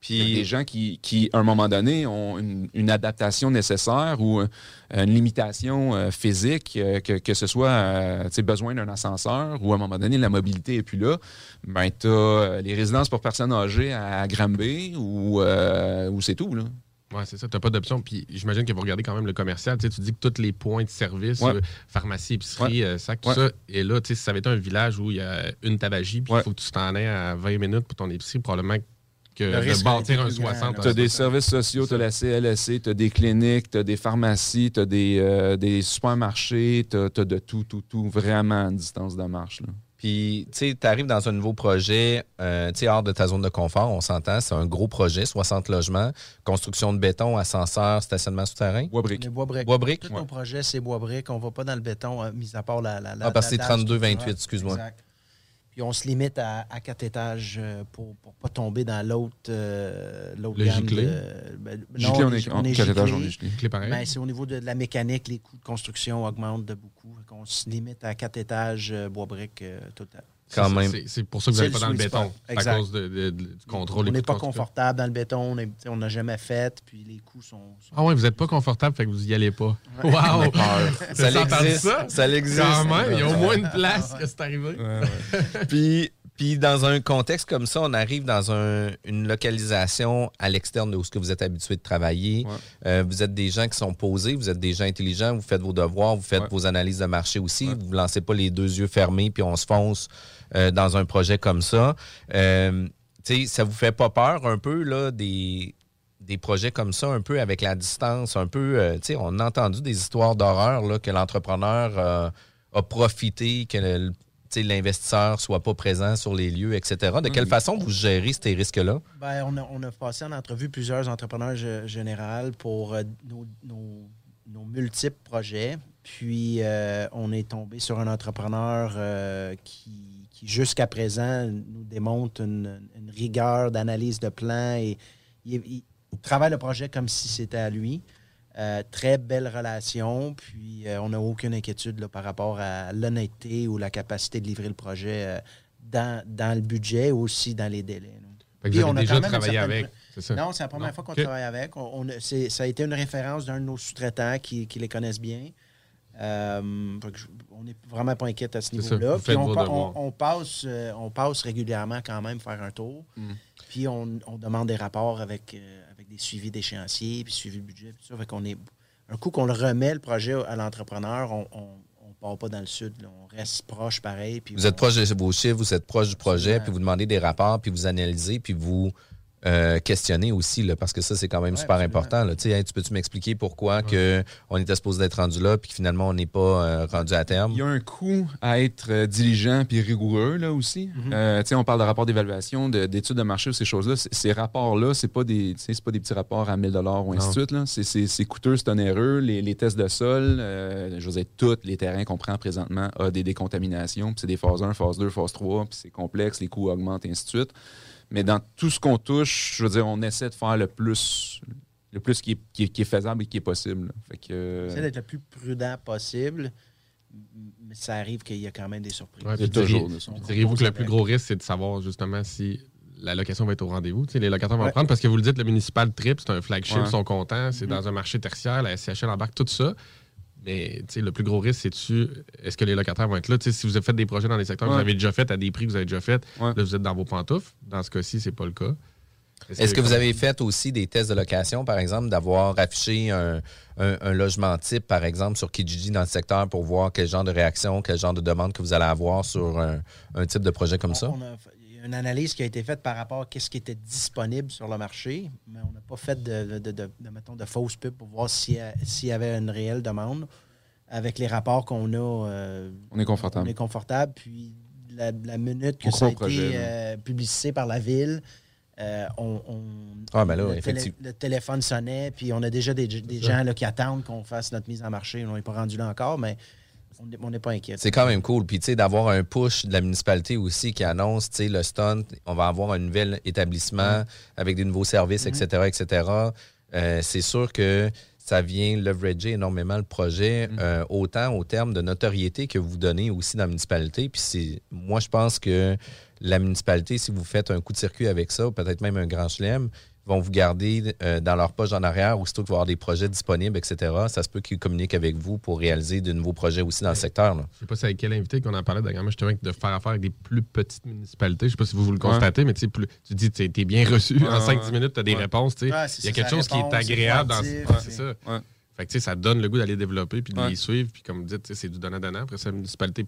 Puis il y a des gens qui, qui, à un moment donné, ont une, une adaptation nécessaire ou euh, une limitation euh, physique, euh, que, que ce soit euh, besoin d'un ascenseur ou à un moment donné, la mobilité n'est plus là. Ben, tu as les résidences pour personnes âgées à Granby ou, ou c'est tout. Là. Oui, c'est ça. Tu n'as pas d'option. Puis j'imagine que vous regardez quand même le commercial. Tu, sais, tu dis que tous les points de service, Ouais. euh, pharmacie, épicerie, Ouais. euh, sac, tout Ouais. ça. Et là, tu sais, si ça avait été un village où il y a une tabagie, puis il faut que tu t'en aies à 20 minutes pour ton épicerie, probablement que Le de bâtir un plus grand, 60. là. Tu as des services sociaux, tu as la CLSC, tu as des cliniques, tu as des pharmacies, tu as des, euh, des supermarchés, tu as, de tout, tout, tout, vraiment à distance de marche. Là. Puis, tu sais, tu arrives dans un nouveau projet, euh, tu sais, hors de ta zone de confort, on s'entend, c'est un gros projet, 60 logements, construction de béton, ascenseur, stationnement souterrain. Bois briques. Bois? Tous nos projets, c'est bois briques. On va pas dans le béton, euh, mis à part la. la, la Ah, parce que c'est la dalle 32, 28, structurelle. excuse-moi. Exact. Puis on se limite à, à quatre étages euh, pour ne pas tomber dans l'autre euh, l'autre gamme. giclé? de- ben, non, on est- quatre étages, on est giclé. Clé pareil. Mais c'est au niveau de la mécanique, les coûts de construction augmentent de beaucoup. Qu'on se limite à quatre étages euh, bois briques euh, tout le temps. Quand C'est- même. c'est- C'est pour ça que vous n'allez pas dans le béton. À cause de- de- de- du contrôle. on des n'est pas confortable dans le béton, on n'a jamais fait, puis les coûts sont. sont- Ah ouais, vous n'êtes pas confortable, fait que vous y allez pas. Ouais. Wow! Ça entendu existe. ça? Ça existe. Quand même, il y a au moins une place que c'est arrivé. Puis, puis dans un contexte comme ça, on arrive dans un- une localisation à l'externe de où ce que vous êtes habitué de travailler. Euh, vous êtes des gens qui sont posés, vous êtes des gens intelligents, vous faites vos devoirs, vous faites Ouais. vos analyses de marché aussi. Vous ne lancez pas les deux yeux fermés puis on se fonce euh, dans un projet comme ça. Euh, tu sais, ça vous fait pas peur un peu là des des projets comme ça, un peu avec la distance, un peu, euh, tu sais, on a entendu des histoires d'horreur là, que l'entrepreneur euh, a profité, que le- l'investisseur soit pas présent sur les lieux, etc. De quelle façon vous gérez ces risques-là? Ben, on, a, on a passé en entrevue plusieurs entrepreneurs gé- généraux pour euh, nos, nos- nos multiples projets. Puis, on est tombé sur un entrepreneur qui, qui, jusqu'à présent, nous démontre une, une rigueur d'analyse de plan et il, il- il travaille le projet comme si c'était à lui. Euh, très belle relation, puis euh, on n'a aucune inquiétude là, par rapport à l'honnêteté ou la capacité de livrer le projet euh, dans, dans le budget aussi dans les délais. là. Fait que Puis vous on avez a déjà quand même une travaillé certaine- avec, ça? Non, c'est la première Non. fois qu'on travaille avec. On, on ça a été une référence d'un de nos sous-traitants qui, qui les connaissent bien. Je- on n'est vraiment pas inquiète à ce niveau-là. Puis on, passe, euh, on passe régulièrement quand même faire un tour. Mm. Puis on, on demande des rapports avec, euh, avec des suivis d'échéanciers, puis suivi de budget. Puis ça. Fait qu'on est, un coup qu'on le remet, le projet à l'entrepreneur, on ne part pas dans le sud. là. On reste proche pareil. Puis Vous êtes proche de vos chiffres, vous êtes proche du projet, puis vous demandez des rapports, puis vous analysez, puis vous euh, questionnez aussi, là, parce que ça, c'est quand même Ouais, super absolument. important. Là. Tu sais, hey, tu peux-tu m'expliquer pourquoi que on était supposé être rendu là, puis que finalement, on n'est pas euh, rendu à terme? Il y a un coût à être euh, diligent puis rigoureux là aussi. Euh, tu sais, on parle de rapport d'évaluation, de- d'études de marché ou ces choses-là. C- Ces rapports-là, c'est pas des, pas des petits rapports à 1000 dollars ou ainsi de suite. là. C'est- C'est c'est coûteux, c'est onéreux. Les, les tests de sol, euh, je veux dire, tous les terrains qu'on prend présentement ont des décontaminations. Puis c'est des phases 1, phase 2, phase 3. Puis c'est complexe, les coûts augmentent et ainsi de suite. Mais dans tout ce qu'on touche, je veux dire, on essaie de faire le plus, le plus qui est, qui est- qui est faisable et qui est possible. Fait que, Essaie d'être le plus prudent possible, mais ça arrive qu'il y a quand même des surprises. Ouais, puis toujours Diriez-vous que le plus gros risque, c'est de savoir justement si la location va être au rendez-vous? Les locataires vont Ouais. le prendre parce que vous le dites, le municipal trip, c'est un flagship, Ouais. ils sont contents, c'est Mhm. dans un marché tertiaire, la SCHL embarque tout ça. Mais tu sais, le plus gros risque, c'est-tu est-ce que les locataires vont être là? Tu sais, si vous avez fait des projets dans des secteurs que vous avez déjà fait à des prix que vous avez déjà fait, Ouais. là, vous êtes dans vos pantoufles. Dans ce cas-ci, c'est pas le cas. Est-ce que vous avez fait aussi des tests de location, par exemple, d'avoir affiché un, un- un logement type, par exemple, sur Kijiji dans le secteur pour voir quel genre de réaction, quel genre de demande que vous allez avoir sur un, un type de projet comme ça? On a- il y a une analyse qui a été faite par rapport à ce qui était disponible sur le marché, mais on n'a pas fait de, de, de- de, mettons, de fausses pubs pour voir s'il y, avait une réelle demande. Avec les rapports qu'on a, euh, On est confortable. on est confortable. Puis la, la minute que On ça a été euh, publicité par la ville, euh, on, on- Ah, ben là, le, téléphone sonnait, puis on a déjà des, des gens là, qui attendent qu'on fasse notre mise en marché. On n'est pas rendu là encore, mais on n'est- pas inquiet. C'est quand même cool. Puis, tu sais, d'avoir un push de la municipalité aussi qui annonce, tu sais, le stunt, on va avoir un nouvel établissement avec des nouveaux services, etc., etc. Euh, c'est sûr que ça vient leverager énormément le projet, euh, autant au terme de notoriété que vous donnez aussi dans la municipalité. Puis, c'est, moi, je pense que la municipalité, si vous faites un coup de circuit avec ça, peut-être même un grand chelem, vont vous garder euh, dans leur poche en arrière, aussitôt qu'il va y avoir des projets disponibles, etc. Ça se peut qu'ils communiquent avec vous pour réaliser de nouveaux projets aussi dans le secteur. là. Je sais pas c'est avec quel invité qu'on en parlait d'ailleurs. Moi, je trouvais que de faire affaire avec des plus petites municipalités. Je sais pas si vous, vous le constatez, mais tu sais, plus- tu dis, tu es bien reçu. Ouais, en 5-10 ouais. minutes, tu as des Ouais. réponses. Il y a quelque chose qui est agréable dans c'est- ça. Ouais. Fait que, tu sais, ça donne le goût d'aller développer puis de Ouais. les suivre. Puis comme vous dites, tu sais, c'est du donnant-donnant. Après ça, la municipalité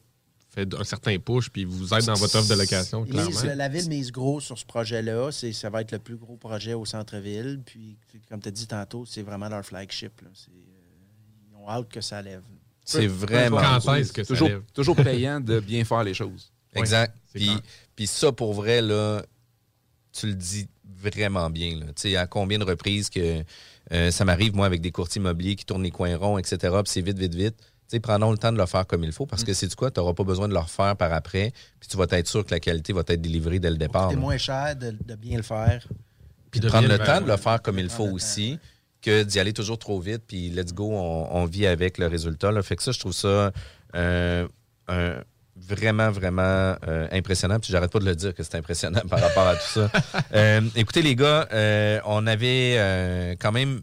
fait un certain push puis vous aide dans votre offre de location, la ville mise gros sur ce projet-là. C'est- Ça va être le plus gros projet au centre-ville. Puis, comme tu as dit tantôt, c'est vraiment leur flagship. là. Euh, ils ont hâte que ça lève. C'est vraiment. Quand est-ce que ça toujours, lève? toujours payant de bien faire les choses. Exact. Puis, puis ça, pour vrai, là, tu le dis vraiment bien. là. Tu sais, à combien de reprises que euh, ça m'arrive, moi, avec des courtiers immobiliers qui tournent les coins ronds, etc., puis c'est vite, vite, vite. Tu sais, prenons le temps de le faire comme il faut parce que c'est du quoi, tu n'auras pas besoin de le refaire par après, puis tu vas être sûr que la qualité va être délivrée dès le départ. C'est moins cher de, de bien le faire. Puis de de prendre le temps de le faire comme il faut temps, aussi que d'y aller toujours trop vite, puis let's go, on, on vit avec le résultat. Là. Fait que ça, je trouve ça euh, un- vraiment, vraiment euh, impressionnant. Puis j'arrête pas de le dire que c'est impressionnant par rapport à tout ça. Euh, écoutez, les gars, euh, on avait euh, quand même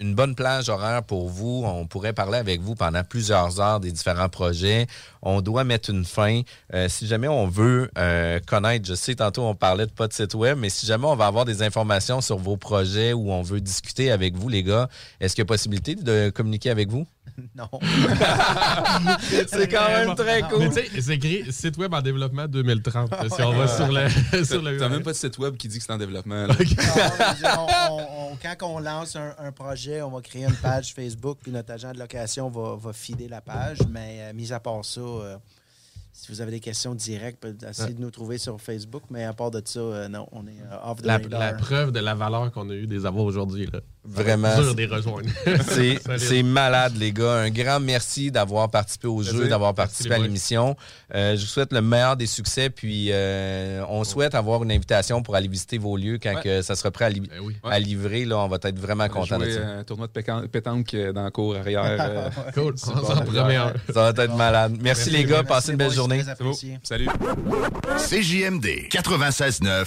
une bonne plage horaire pour vous. On pourrait parler avec vous pendant plusieurs heures des différents projets. On doit mettre une fin. Euh, si jamais on veut euh, connaître, je sais, tantôt on parlait de pas de site web, mais si jamais on va avoir des informations sur vos projets ou on veut discuter avec vous, les gars, est-ce qu'il y a possibilité de communiquer avec vous? Non. C'est quand même très cool. Mais tu sais, c'est écrit site web en développement 2030. là, si on va sur le. sur le T'as même pas de site web qui dit que c'est en développement. là. Non, on- on- quand on lance un, un projet, on va créer une page Facebook, puis notre agent de location va, va feeder la page. Mais euh, mis à part ça, euh, si vous avez des questions directes, essayez de nous trouver sur Facebook. Mais à part de ça, euh, non, on est off the La, radar. la preuve de la valeur qu'on a eu des avoirs aujourd'hui. là. Vraiment. C'est malade, les gars. Un grand merci d'avoir participé au jeu, d'avoir participé à l'émission. Euh, je vous souhaite le meilleur des succès, puis euh, on souhaite avoir une invitation pour aller visiter vos lieux quand Ouais. que ça sera prêt à, li- Ben oui. à livrer. Là, on va être vraiment content de ça. un tournoi de pétanque euh, dans la cour arrière. euh, Cool. On. Ça va être malade. Merci, les gars. Merci, Passez une belle journée. Salut. CJMD 96.9.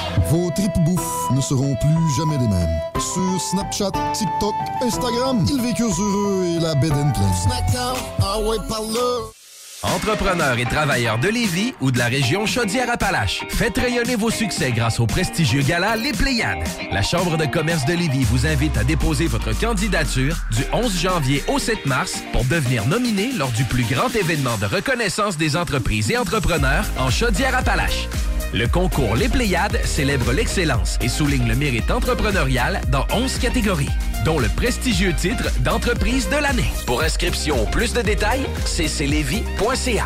Vos tripes bouffe ne seront plus jamais les mêmes. Sur Snapchat, TikTok, Instagram, ils vécurent heureux et la bed and ah ouais. Entrepreneurs et travailleurs de Lévis ou de la région Chaudière-Appalaches, faites rayonner vos succès grâce au prestigieux gala Les Pléiades. La Chambre de commerce de Lévis vous invite à déposer votre candidature du 11 janvier au 7 mars pour devenir nominé lors du plus grand événement de reconnaissance des entreprises et entrepreneurs en Chaudière-Appalaches. Le concours Les Pléiades célèbre l'excellence et souligne le mérite entrepreneurial dans 11 catégories, dont le prestigieux titre d'entreprise de l'année. Pour inscription ou plus de détails, cclevy.ca.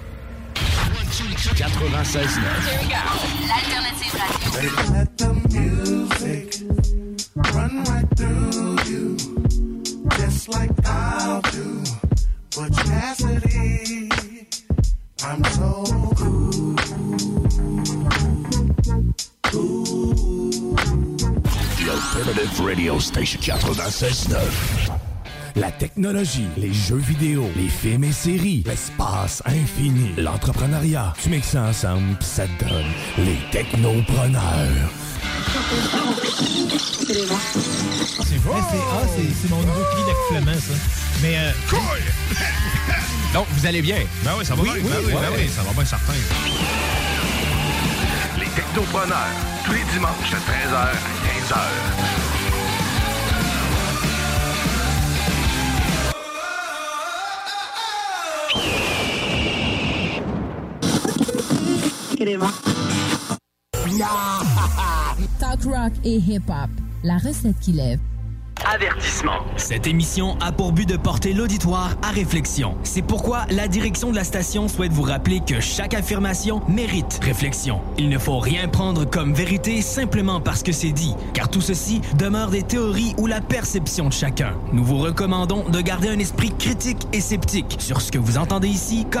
96.9. L'alternative radio. Let the music run right through you, just like I'll do. Butch Cassidy, I'm so cool. The Alternative Radio Station 96.9. La technologie, les jeux vidéo, les films et séries, l'espace infini, l'entrepreneuriat. Tu mixes ça ensemble, pis ça te donne les technopreneurs. C'est vrai? C'est ah, c'est- c'est mon nouveau cri d'accouplement, ça. Mais. Euh, Donc, vous allez bien? Ben oui, ça va Oui, bien. oui, ben oui, ouais. ben oui, ça va bien certain. Les technopreneurs, tous les dimanches de 13h à 15h. Talk rock et hip-hop. La recette qui lève. Avertissement. Cette émission a pour but de porter l'auditoire à réflexion. C'est pourquoi la direction de la station souhaite vous rappeler que chaque affirmation mérite réflexion. Il ne faut rien prendre comme vérité simplement parce que c'est dit, car tout ceci demeure des théories ou la perception de chacun. Nous vous recommandons de garder un esprit critique et sceptique sur ce que vous entendez ici comme